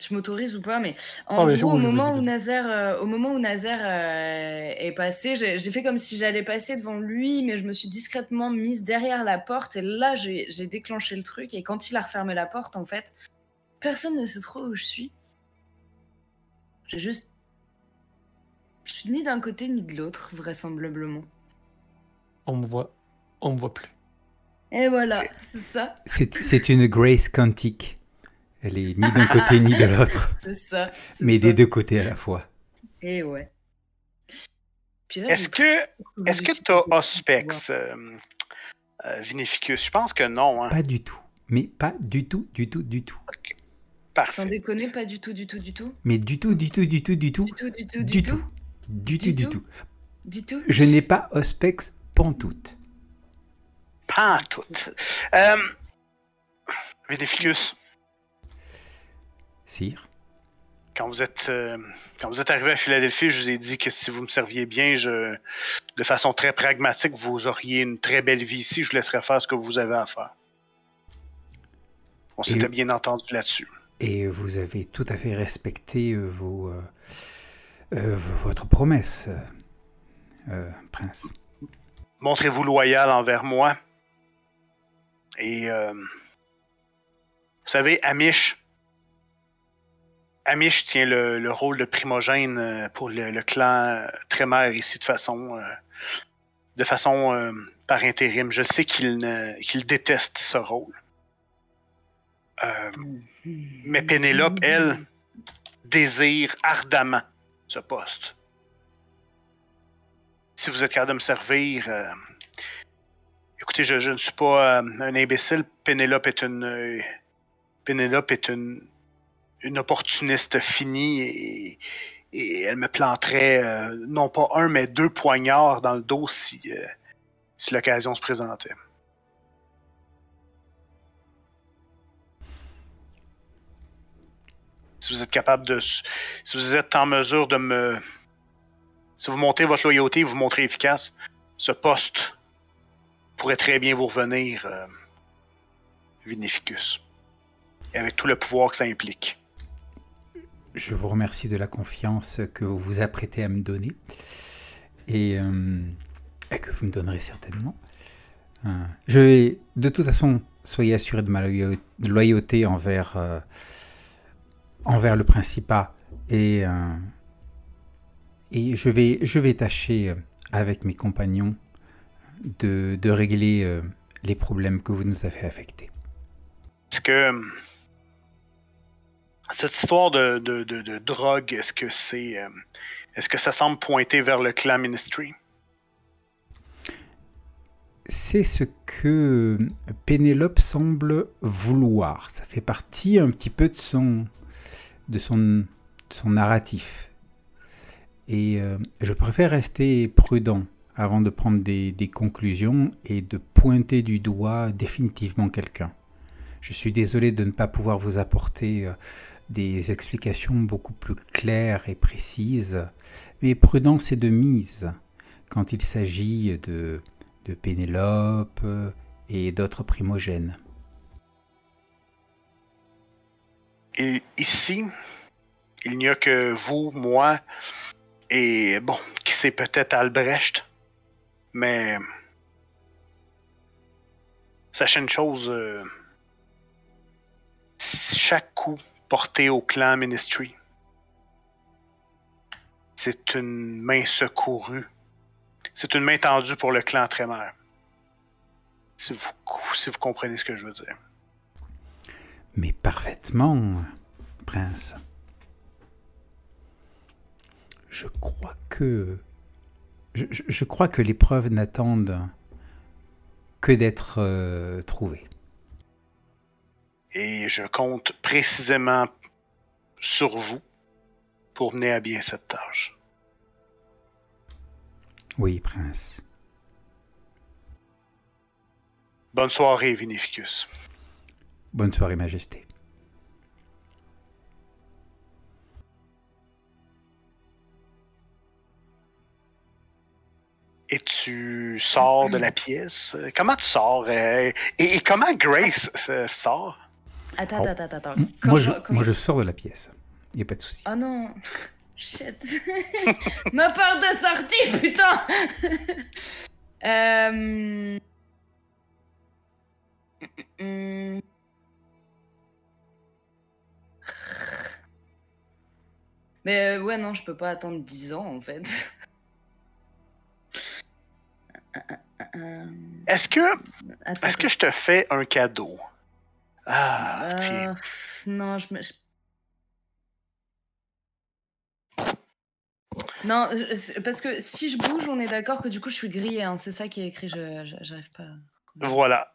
Je m'autorise ou pas, mais en mais gros, au moment, où vas-y. Nazaire, euh, au moment où Nazaire euh, est passé, j'ai fait comme si j'allais passer devant lui, mais je me suis discrètement mise derrière la porte et là, j'ai déclenché le truc. Et quand il a refermé la porte, en fait, personne ne sait trop où je suis. J'ai juste. Je suis ni d'un côté ni de l'autre, vraisemblablement. On me voit. On me voit plus. Et voilà, c'est ça, C'est c'est une Grace quantique. Elle est ni d'un côté ni de l'autre, c'est ça. mais ça. des deux côtés à la fois. Et ouais. Puis là, Est-ce que est-ce que t'as. Auspex, euh, euh, Vinificus? Je pense que non. Hein. Pas du tout. Mais pas du tout, du tout, du tout. Sans Parfait. déconner, pas du tout, du tout, du tout. Mais du tout, du tout, du tout, du tout, Du tout, du tout, du du tout. tout. Du Du tout, du tout. Du tout. Je n'ai pas Ospex pantoute. Tout. Euh, Vinificus, Sire? quand vous êtes euh, quand vous êtes arrivé à Philadelphie, je vous ai dit que si vous me serviez bien, je de façon très pragmatique, vous auriez une très belle vie ici. Je vous laisserai faire ce que vous avez à faire. On s'était bien entendu là-dessus. Et vous avez tout à fait respecté euh, vos, euh, euh, votre promesse, prince. Montrez-vous loyal envers moi. Et vous savez, Amish. Amish tient le, le rôle de primogène euh, pour le, clan Trémère ici de façon, euh, de façon euh, par intérim. Je sais qu'il déteste ce rôle. Mais Pénélope, elle, désire ardemment ce poste. Si vous êtes capable de me servir, écoutez, je, je ne suis pas un imbécile. Pénélope est une, Pénélope est une, une opportuniste finie et, elle me planterait euh, non pas un mais deux poignards dans le dos si, euh, si l'occasion se présentait. Si vous êtes capable de, si vous êtes en mesure de me, si vous montez votre loyauté, vous montrez efficace, ce poste pourrait très bien vous revenir, euh, Vinificus. Et avec tout le pouvoir que ça implique. Je vous remercie de la confiance que vous vous apprêtez à me donner et, euh, que vous me donnerez certainement. Euh, je vais, de toute façon, soyez assuré de ma loya- loyauté envers, euh, envers le Principat et, et je, vais, je vais tâcher avec mes compagnons de, de régler les problèmes que vous nous avez affectés. Que cette histoire de, de, de, drogue, est-ce que c'est, euh, est-ce que ça semble pointer vers le clan Ministry? c'est ce que Pénélope semble vouloir. Ça fait partie un petit peu de son, de son, son narratif. Et euh, je préfère rester prudent avant de prendre des, des conclusions et de pointer du doigt définitivement quelqu'un. Je suis désolé de ne pas pouvoir vous apporter euh, des explications beaucoup plus claires et précises, mais prudence est de mise quand il s'agit de Pénélope et d'autres primogènes. Et ici, il n'y a que vous, moi, et bon, qui sait peut-être Albrecht, mais sachez une chose, euh, chaque coup porté au clan Ministry, c'est une main secourue, c'est une main tendue pour le clan Trémère. Si vous, si vous comprenez ce que je veux dire. Mais parfaitement, prince. Je crois que... Je crois que les preuves n'attendent que d'être euh, trouvées. Et je compte précisément sur vous pour mener à bien cette tâche. Oui, prince. Bonne soirée, Vinificus. Bonne soirée, Majesté. Et tu sors de la pièce? Comment tu sors? euh, et, et comment Grace euh, sort? Attends, Oh. attends, attends, attends. Quand Moi, je- moi, sors de la pièce. Il n'y a pas de souci. Oh non Shit Ma porte de sortie, putain Euh... hum. Mais euh, ouais, non, je peux pas attendre 10 ans, en fait. Euh, Est-ce que, attends, est-ce que je te fais un cadeau? Ah, Euh, non, je me. je- Non, je- parce que si je bouge, on est d'accord que du coup je suis grillée. hein, C'est ça qui est écrit. Je, j'arrive pas. Voilà.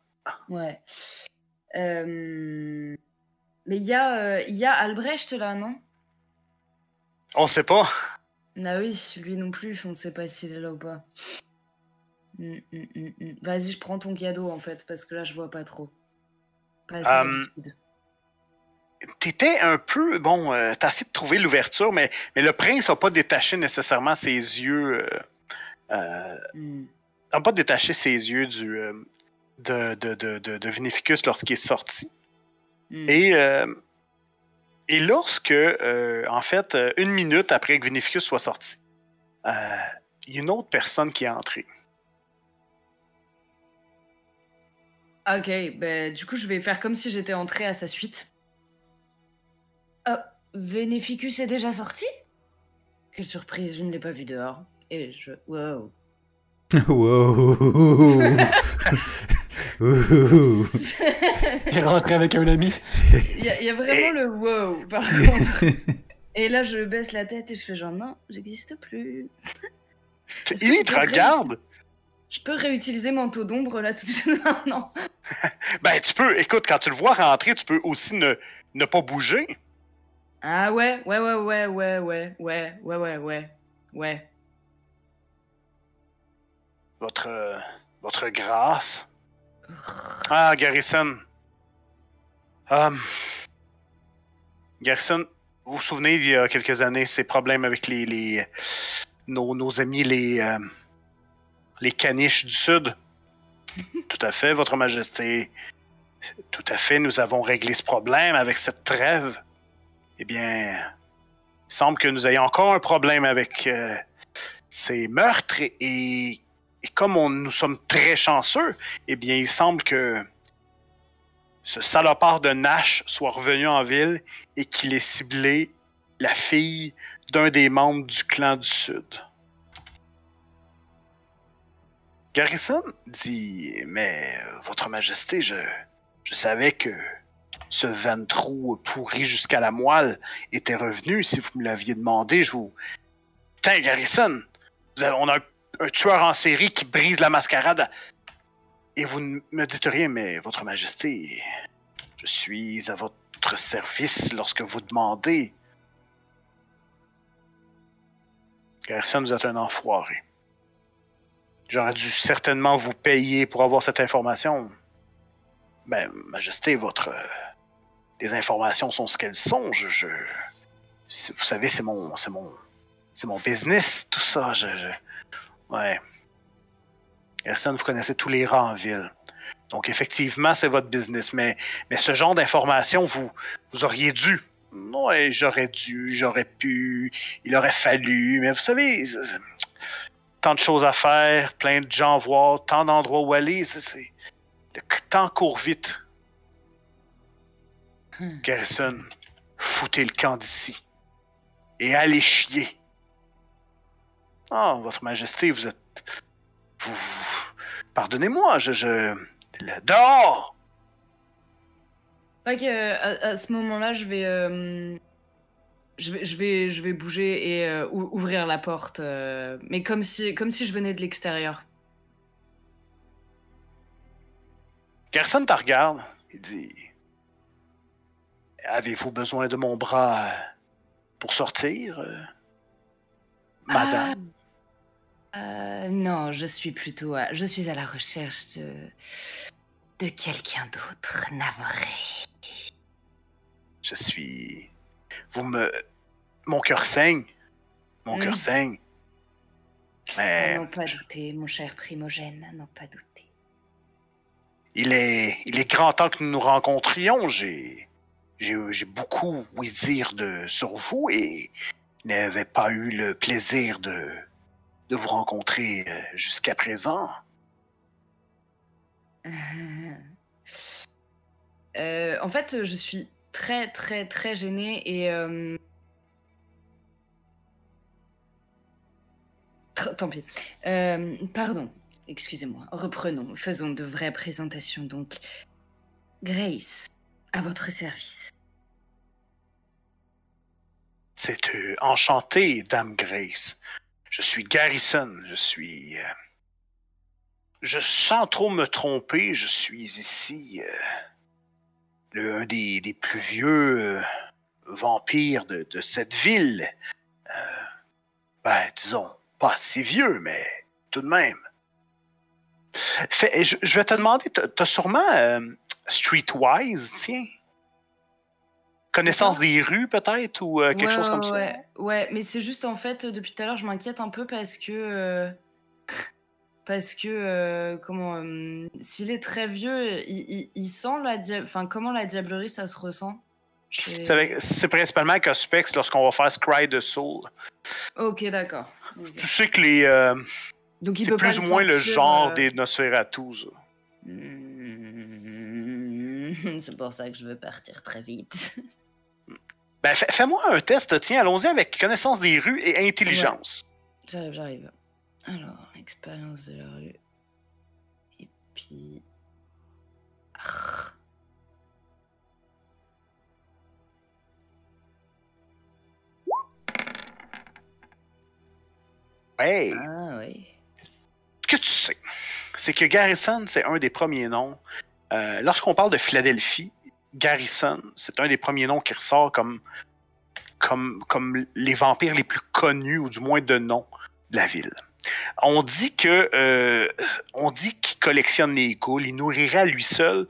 Ouais. Euh, Mais il y a, euh, il y a Albrecht là, non? On sait pas. Ah oui, lui non plus. On sait pas s'il est là ou pas. Hum, hum, hum. Vas-y, je prends ton cadeau en fait, parce que là je vois pas trop. Pas Hum. T'étais un peu. Bon, euh, t'as essayé de trouver l'ouverture, mais, mais le prince n'a pas détaché nécessairement ses yeux. Euh, euh, Hum. n'a pas détaché ses yeux du, euh, de, de, de, de, de Vinificus lorsqu'il est sorti. Hum. Et, euh, et lorsque, euh, en fait, euh, une minute après que Vinificus soit sorti, euh, il y a une autre personne qui est entrée. Ok, ben du coup je vais faire comme si j'étais entrée à sa suite. Ah, Vénéficus est déjà sorti? Quelle surprise, je ne l'ai pas vu dehors. Et je... Wow. wow. Est rentré avec un ami. Il y, a- il y a vraiment le wow par contre. Et là je baisse la tête et je fais genre non, j'existe plus. Il je te regarde. Je peux réutiliser manteau d'ombre là tout de suite maintenant. Ben, tu peux, écoute, quand tu le vois rentrer, tu peux aussi ne, ne pas bouger. Ah ouais, ouais, ouais, ouais, ouais, ouais, ouais, ouais, ouais, ouais, ouais. Votre, euh, votre grâce. Ah, Garrison. Um, Garrison, vous vous souvenez, il y a quelques années, ces problèmes avec les, les nos, nos amis, les, euh, les caniches du Sud? Tout à fait, Votre Majesté. Tout à fait, nous avons réglé ce problème avec cette trêve. Eh bien, il semble que nous ayons encore un problème avec euh, ces meurtres et, et- et comme on, nous sommes très chanceux, eh bien, il semble que ce salopard de Nash soit revenu en ville et qu'il ait ciblé la fille d'un des membres du clan du Sud. Garrison dit Mais, euh, Votre Majesté, je, je savais que ce ventrou pourri jusqu'à la moelle était revenu. Si vous me l'aviez demandé, je vous. Putain, Garrison, vous on a un, un tueur en série qui brise la mascarade. Et vous ne me dites rien, mais Votre Majesté, je suis à votre service lorsque vous demandez. Garrison, vous êtes un enfoiré. J'aurais dû certainement vous payer pour avoir cette information. Ben, Majesté, votre. euh, les informations sont ce qu'elles sont. Je. vous savez, c'est mon. C'est mon. C'est mon business, tout ça. Je. je- ouais. Garrison, vous connaissez tous les rats en ville. Donc, effectivement, c'est votre business. Mais, mais ce genre d'informations, vous, vous auriez dû. Ouais, j'aurais dû, j'aurais pu, il aurait fallu. Mais vous savez, tant de choses à faire, plein de gens à voir, tant d'endroits où aller. c'est- Le temps court vite. Hmm. Garrison, foutez le camp d'ici. Et allez chier. Ah, Votre Majesté, vous êtes. Vous. Pardonnez-moi, je. je... le- Dehors! Ok, euh, à, à ce moment-là, je vais, euh, je vais, je vais, je vais bouger et euh, ou- ouvrir la porte, euh, mais comme si, comme si je venais de l'extérieur. Garrison te regarde et dit Avez-vous besoin de mon bras pour sortir, euh, madame? Ah, non, je suis plutôt, à, je suis à la recherche de, de quelqu'un d'autre, navré. Je suis. Vous me. Mon cœur saigne. Mon Mm. cœur saigne. À Mais n'en pas douter, mon cher primogène, n'en pas douter. il est, il est grand temps que nous nous rencontrions. J'ai, j'ai, j'ai beaucoup oui dire de sur vous et n'avais pas eu le plaisir de, de vous rencontrer euh, jusqu'à présent. Euh, en fait, je suis très, très, très gênée et. euh, Tant pis. Euh, pardon, excusez-moi. Reprenons. Faisons de vraies présentations. Donc, Grace, à votre service. C'est euh, enchanté, Dame Grace. Je suis Garrison. Je suis. je sans trop me tromper, je suis ici le, un des, des plus vieux euh, vampires de, de cette ville. Euh, ben, disons, pas si vieux, mais tout de même. Fait, je, je vais te demander, t'as sûrement euh, Streetwise, tiens? Connaissance des rues, peut-être, ou euh, quelque Ouais, chose ouais, comme ça? ouais. Ouais, mais c'est juste en fait, depuis tout à l'heure, je m'inquiète un peu parce que. Parce que, euh, comment. euh, S'il est très vieux, il, il- il sent la. Enfin, comment la diablerie, ça se ressent? C'est- principalement avec Auspex lorsqu'on va faire Scry de Soul. Ok, d'accord. Tu sais que les. euh, Donc il peut pas plus ou moins le genre euh, des Nosferatu. ça. Mm, C'est pour ça que je veux partir très vite. Ben, fais- fais-moi un test, tiens, allons-y avec connaissance des rues et intelligence. J'arrive, j'arrive. Alors, expérience de la rue. Et puis. Ah. Hey! Ah oui. Ce que tu sais, c'est que Garrison, c'est un des premiers noms. Euh, Lorsqu'on parle de Philadelphie, Garrison, c'est un des premiers noms qui ressort comme, comme, comme les vampires les plus connus, ou du moins de nom, de la ville. On dit que euh, on dit qu'il collectionne les ghouls, il nourrirait à lui seul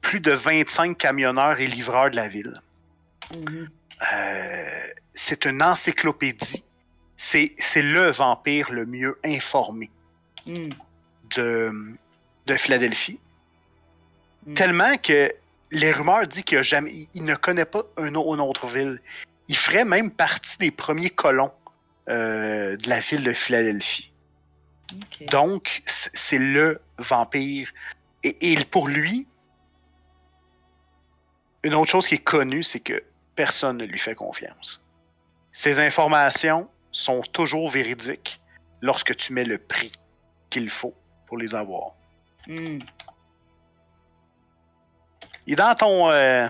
plus de 25 camionneurs et livreurs de la ville. Mhm. Euh, c'est une encyclopédie. C'est c'est le vampire le mieux informé Mm. de, de Philadelphie. Mm. Tellement que les rumeurs disent qu'il jamais, il, ne connaît pas un, au- une autre ville. Il ferait même partie des premiers colons euh, de la ville de Philadelphie. Donc, c'est le vampire. Et, et pour lui, une autre chose qui est connue, c'est que personne ne lui fait confiance. Ces informations sont toujours véridiques lorsque tu mets le prix qu'il faut pour les avoir. Mm. Il est dans ton. euh,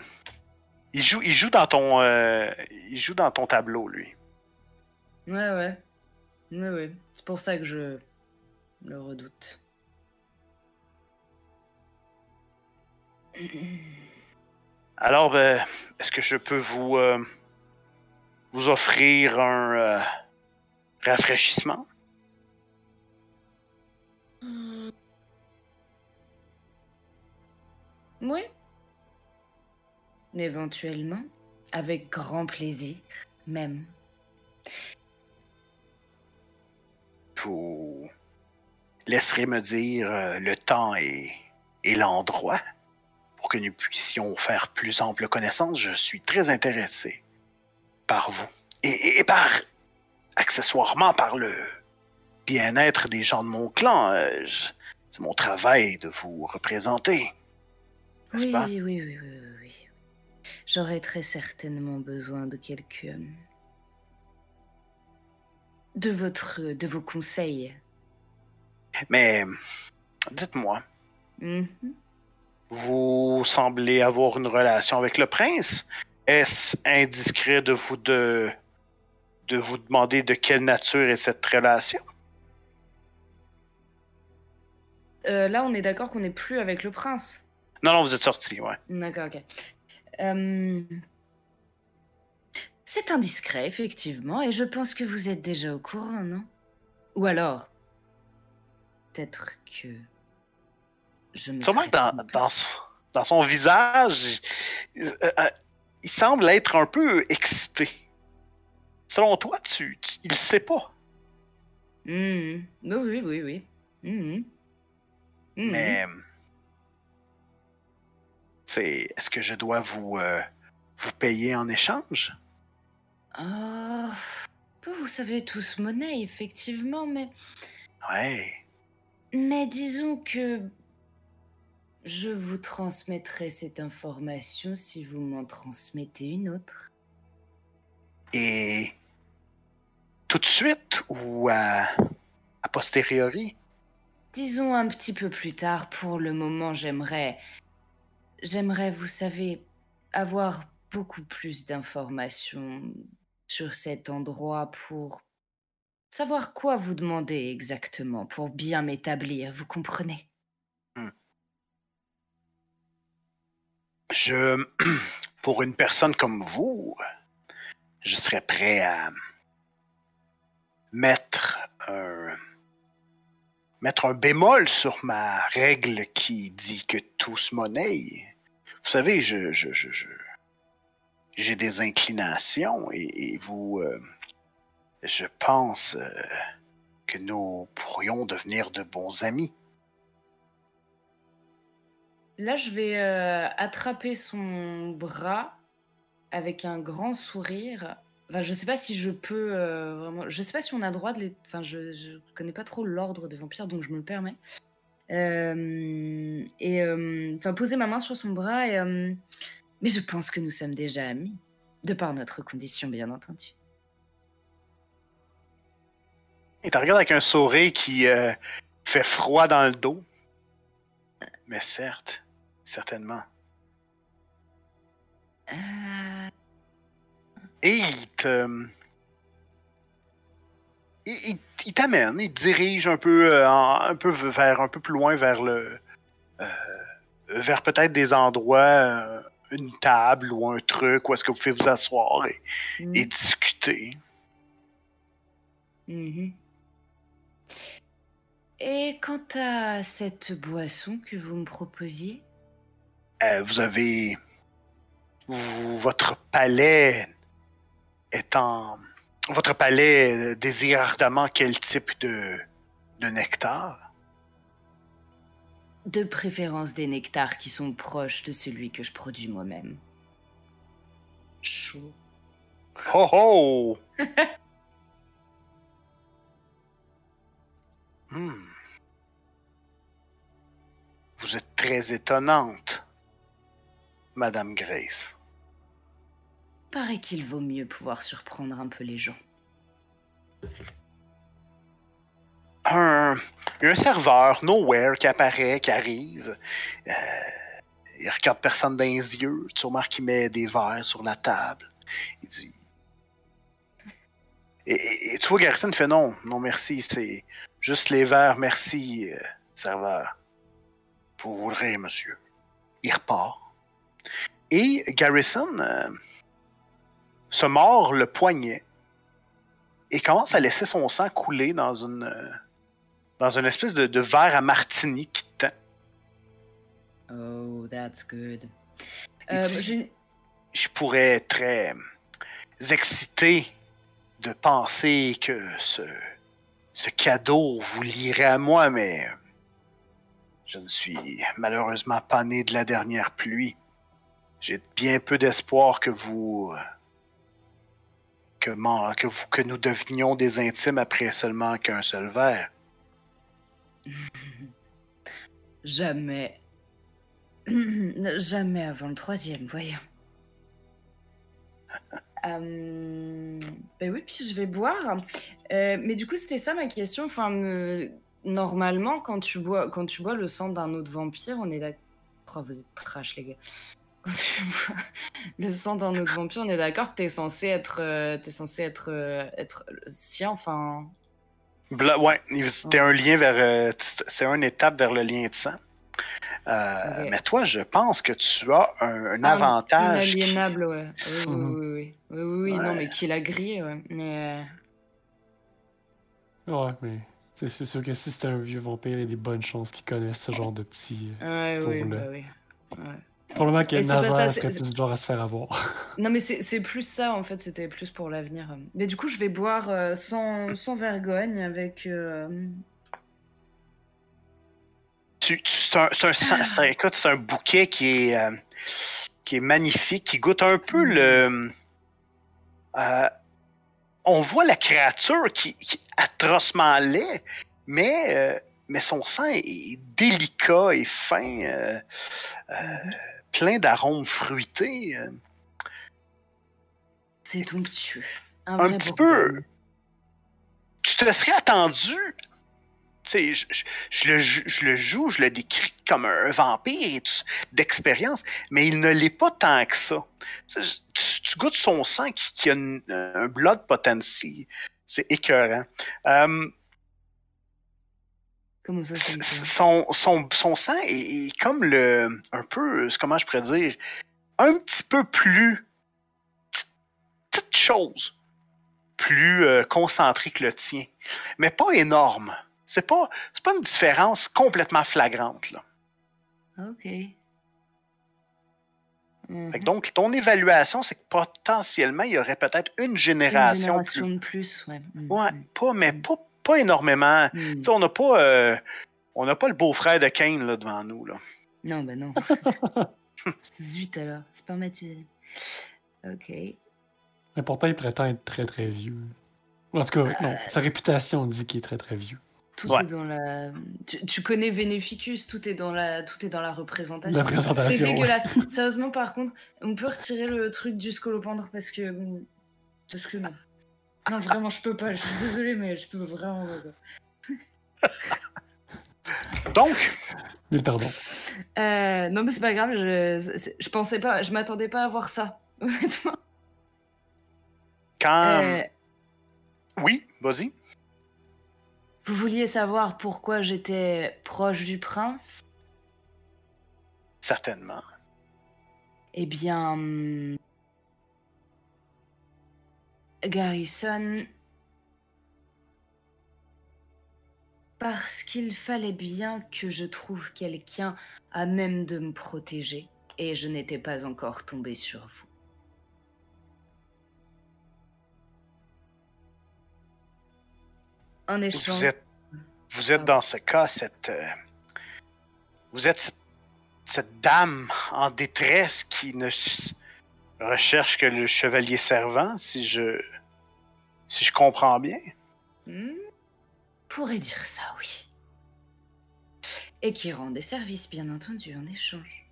il joue, il joue dans ton. euh, il joue dans ton tableau, lui. Ouais, ouais. Ouais, ouais. C'est pour ça que je le redoute. Alors, euh, est-ce que je peux vous euh, vous offrir un euh, rafraîchissement? Oui. Éventuellement, avec grand plaisir, même. Vous laisserez me dire euh, le temps et, l'endroit pour que nous puissions faire plus ample connaissance. Je suis très intéressé par vous et, par accessoirement par le bien-être des gens de mon clan. Euh, C'est mon travail de vous représenter. Oui, pas? oui, oui, oui, oui, oui. J'aurais très certainement besoin de quelques... euh, De votre... de vos conseils. Mais dites-moi, Mhm. vous semblez avoir une relation avec le prince. Est-ce indiscret de vous de, de vous demander de quelle nature est cette relation? Euh, là, on est d'accord qu'on n'est plus avec le prince. Non, non, vous êtes sorti, ouais. D'accord, ok. Euh, C'est indiscret, effectivement, et je pense que vous êtes déjà au courant, non? Ou alors, peut-être que je me Sûrement que dans, dans, son, dans son visage, euh, euh, il semble être un peu excité. Selon toi, tu, tu- il sait pas. Mhm. Oui, oui, oui, oui. Mhm. Mhm. Mais C'est, est-ce que je dois vous, euh, vous payer en échange? Oh, vous savez tous monnaie, effectivement, mais... Ouais. Mais disons que je vous transmettrai cette information si vous m'en transmettez une autre. Et tout de suite ou à, a posteriori? Disons un petit peu plus tard. Pour le moment, j'aimerais... J'aimerais, vous savez, avoir beaucoup plus d'informations sur cet endroit pour savoir quoi vous demander exactement, pour bien m'établir, vous comprenez? Hmm. Je, pour une personne comme vous, je serais prêt à mettre un, mettre un bémol sur ma règle qui dit que tout se monnaie. Vous savez, je, je, je, j'ai des inclinations et, et vous, euh, je pense euh, que nous pourrions devenir de bons amis. Là, je vais euh, attraper son bras avec un grand sourire. Enfin, je sais pas si je peux euh. Je sais pas si on a droit de les. Enfin, je, je connais pas trop l'ordre des vampires, donc je me le permets. Et enfin, poser ma main sur son bras. Et, mais je pense que nous sommes déjà amis, de par notre condition, bien entendu. Et tu regardes avec un sourire qui euh, fait froid dans le dos. Mais certes, certainement. Euh, Et il te. Il, il- il t'amène, il te dirige un peu, euh, un peu vers, un peu plus loin vers le. euh, vers peut-être des endroits, euh, une table ou un truc où est-ce que vous pouvez vous asseoir et, mm, et discuter. mhm. Et quant à cette boisson que vous me proposiez? Euh, vous avez. vous- votre palais est en. Votre palais désire ardemment quel type de, de nectar? De préférence des nectars qui sont proches de celui que je produis moi-même. Chaud. Oh oh! Hmm. Vous êtes très étonnante, Madame Grace. Paraît qu'il vaut mieux pouvoir surprendre un peu les gens. un, serveur nowhere qui apparaît, qui arrive. Euh, il regarde personne dans les yeux. Tu remarques qu'il met des verres sur la table. Il dit. Et, et- et tu vois, Garrison fait non, non merci, c'est juste les verres, merci, euh, serveur. Vous voudrez, monsieur. Il repart. Et Garrison euh, se mord le poignet et commence à laisser son sang couler dans une euh, dans une espèce de, de verre à martini qui tend. Oh, that's good. Euh, dit- une- Je pourrais être très excité de penser que ce, ce cadeau vous lierait à moi, mais je ne suis malheureusement pas né de la dernière pluie. J'ai bien peu d'espoir que vous que, que vous que nous devenions des intimes après seulement qu'un seul verre. Jamais. Jamais avant le troisième, voyons. Euh, ben oui, puis je vais boire. Euh, mais du coup, c'était ça ma question. Enfin, euh, normalement, quand tu bois, quand tu bois le sang d'un autre vampire, on est d'accord. Oh, vous êtes trash, les gars. Quand tu bois le sang d'un autre vampire, on est d'accord que t'es censé être, t'es censé être, être sien. Enfin, Bla- ouais, c'était un lien vers. c'est une étape vers le lien de sang. Euh. Mais toi, je pense que tu as un, un Ah, avantage. qui- Inaliénable, ouais. Oui, oui, Mhm. oui, oui. Oui, oui, oui, non, mais qui l'a grillé, ouais. Mais. euh, Ouais, mais c'est sûr que si c'était un vieux vampire, il y a des bonnes chances qu'il connaisse ce genre de petits. euh, Ouais, oui, bah oui. Ouais. Probablement que Nazar serait plus genre à se faire avoir? Non, mais c'est c'est plus ça, en fait, c'était plus pour l'avenir. Mais du coup, je vais boire euh, sans, sans vergogne avec. euh, tu, tu- c'est un, un, un- un bouquet qui est, euh, qui est magnifique, qui goûte un peu le. euh, on voit la créature qui, qui est atrocement laid, mais, euh, mais son sang est délicat et fin, euh, euh, plein d'arômes fruités. C'est onctueux. Un vrai petit peu. Tu te serais attendu. Je, je- je le, je le joue, je le décris comme un vampire d'expérience, mais il ne l'est pas tant que ça. Tu, goûtes son sang qui, qui a une- un blood potency. C'est écœurant. Euh, Comment ça, son, son, son sang est, est comme le. Un peu. Comment je pourrais dire Un petit peu plus. Petite chose. Plus euh, concentré que le tien. Mais pas énorme. C'est pas, c'est pas une différence complètement flagrante. Là. Ok. Mhm. Fait que donc, ton évaluation, c'est que potentiellement, il y aurait peut-être une Une génération, génération de plus, ouais. Mhm. plus. Ouais, pas, mais pas, pas énormément. Mhm. Tu sais, on n'a pas. euh, on n'a pas le beau-frère de Kane là, devant nous. Là. Non, bah non. Zut alors, c'est pas Mathusalem. Ok. Mais pourtant, il prétend être très très vieux. En tout cas, non, sa réputation dit qu'il est très très vieux. Tout Ouais. est dans la. Tu, tu connais Veneficus, tout est dans la, tout est dans la représentation. La présentation, C'est ouais. dégueulasse. Sérieusement, par contre, on peut retirer le truc du scolopendre parce que. Parce que non. Non, vraiment, je peux pas. Je suis désolée, mais je peux vraiment. Donc, Mille pardons. Euh, non, mais c'est pas grave. Je, je pensais pas. Je m'attendais pas à voir ça, honnêtement. quand. Euh, Oui, vas-y. Vous vouliez savoir pourquoi j'étais proche du prince? Certainement. Eh bien. hum, Garrison. Parce qu'il fallait bien que je trouve quelqu'un à même de me protéger. Et je n'étais pas encore tombée sur vous. En échange. Vous êtes, vous êtes dans ce cas cette. euh, vous êtes cette, cette dame en détresse qui ne recherche que le chevalier servant, si je. Si je comprends bien. Hmm, pourrait dire ça, oui. Et qui rend des services, bien entendu, en échange.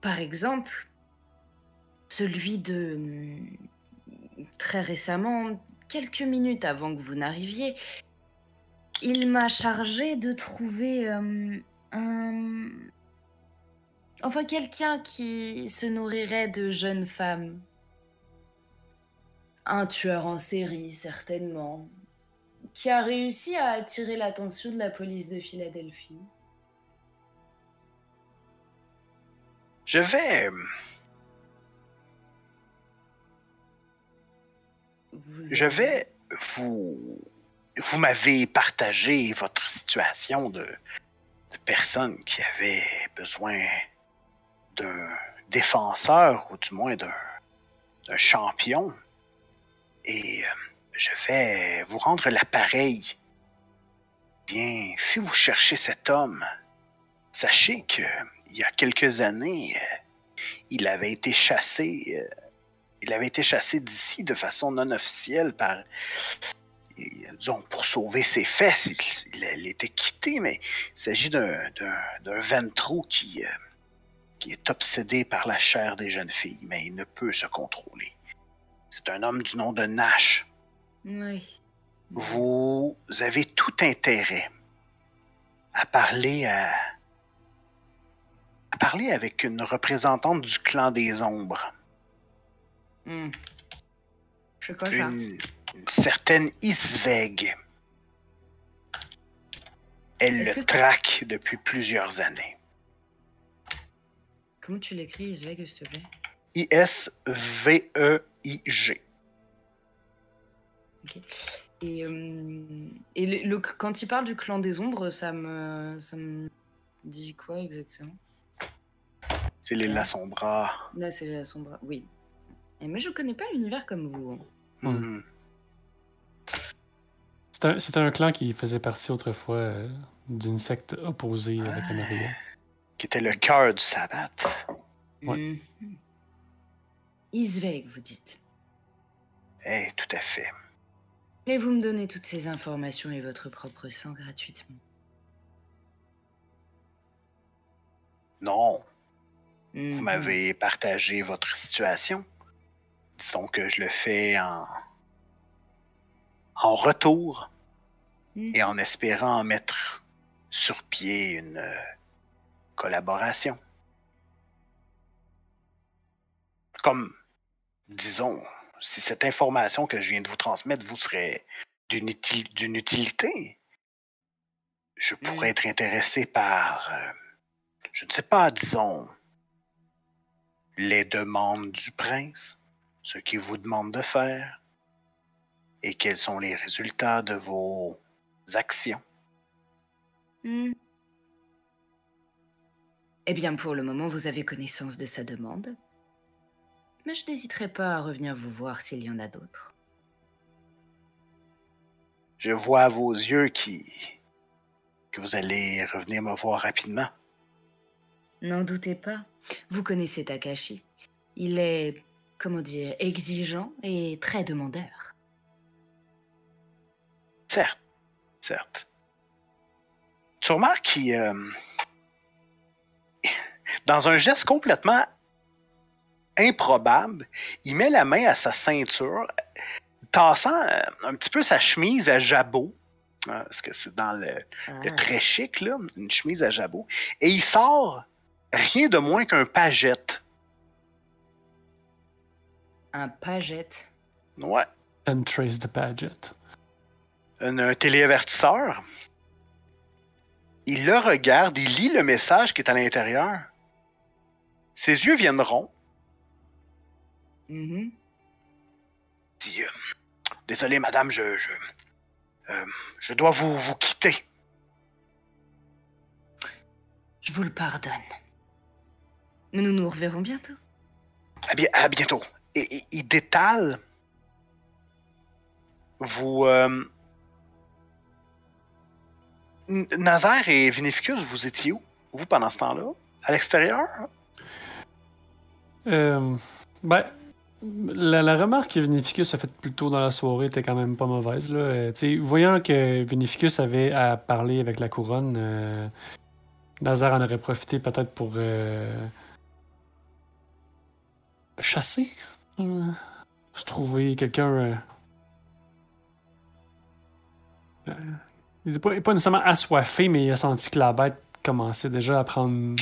Par exemple, celui de... Très récemment, quelques minutes avant que vous n'arriviez, il m'a chargé de trouver euh, un... Enfin, quelqu'un qui se nourrirait de jeunes femmes. Un tueur en série, certainement, qui a réussi à attirer l'attention de la police de Philadelphie. Je vais. Je vais vous. Vous m'avez partagé votre situation de, de personne qui avait besoin d'un défenseur ou du moins d'un champion. Et euh, je vais vous rendre l'appareil. Bien, si vous cherchez cet homme, sachez que il y a quelques années, euh, il avait été chassé. Il avait été chassé d'ici de façon non officielle par. disons, pour sauver ses fesses, il, était quitté, mais il s'agit d'un ventrou qui, euh, qui est obsédé par la chair des jeunes filles, mais il ne peut se contrôler. C'est un homme du nom de Nash. Oui. Vous avez tout intérêt à parler à, à parler avec une représentante du clan des ombres. Hmm. Je crois ça. une, une certaine Isveg. Elle le traque depuis plusieurs années. Comment tu l'écris, Isveg, s'il te plaît? I-S-V-E-I-G. Ok. Et, euh, et le, le- quand il parle du clan des ombres, ça me, ça me dit quoi exactement? C'est les Lasombra. Là, c'est la sombre. Oui. Et mais je connais pas l'univers comme vous. hein. Mhm. C'était un, clan qui faisait partie autrefois euh, d'une secte opposée avec la Maria. Qui était le cœur du sabbat. Ouais. Mhm. Isveig, vous dites. Eh, tout à fait. Et vous me donnez toutes ces informations et votre propre sang gratuitement. Non, Mhm. vous m'avez partagé votre situation. Disons que je le fais en, en retour Mhm. et en espérant mettre sur pied une euh, collaboration. Comme, disons, si cette information que je viens de vous transmettre vous serait d'une uti- d'une utilité, je pourrais Mm. être intéressé par, euh, je ne sais pas, disons, les demandes du prince, ce qu'il vous demande de faire, et quels sont les résultats de vos actions. Hmm. Eh bien, pour le moment, vous avez connaissance de sa demande. Mais je n'hésiterai pas à revenir vous voir s'il y en a d'autres. Je vois à vos yeux qui... que vous allez revenir me voir rapidement. N'en doutez pas. Vous connaissez Takashi. Il est, comment dire, exigeant et très demandeur. Certes, certes. Tu remarques qu'il... euh, dans un geste complètement improbable, il met la main à sa ceinture, tassant euh, un petit peu sa chemise à jabot, hein, parce que c'est dans le, le Ah. très chic, là, une chemise à jabot, et il sort rien de moins qu'un pagette. Un pagette. Ouais, And Trace the Paget. un, un téléavertisseur. Il le regarde, il lit le message qui est à l'intérieur. Ses yeux. Mhm. Il dit, euh, Désolé, madame, je, je, euh, je dois vous, vous quitter. Je vous le pardonne. Mais nous nous reverrons bientôt. À, à bientôt. Et- il détale. Vous. euh, Nazaire et Vinificus, vous étiez où? Vous, pendant ce temps-là? À l'extérieur? Euh, ben, la, remarque que Vinificus a faite plus tôt dans la soirée était quand même pas mauvaise. Là. Euh, voyant que Vinificus avait à parler avec la couronne, euh, Nazar en aurait profité peut-être pour euh, chasser. Euh, se trouver quelqu'un. euh, euh, il n'est pas, pas nécessairement assoiffé, mais il a senti que la bête commençait déjà à prendre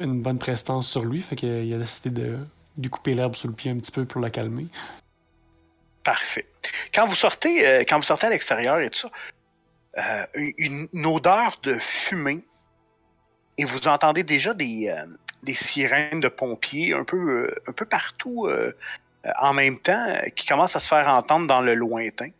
une bonne prestance sur lui. Fait qu'il a décidé de lui couper l'herbe sous le pied un petit peu pour la calmer. Parfait. Quand vous sortez, euh, quand vous sortez à l'extérieur et tout ça, euh, une, une odeur de fumée et vous entendez déjà des, euh, des sirènes de pompiers un peu, euh, partout euh, en même temps euh, qui commencent à se faire entendre dans le lointain.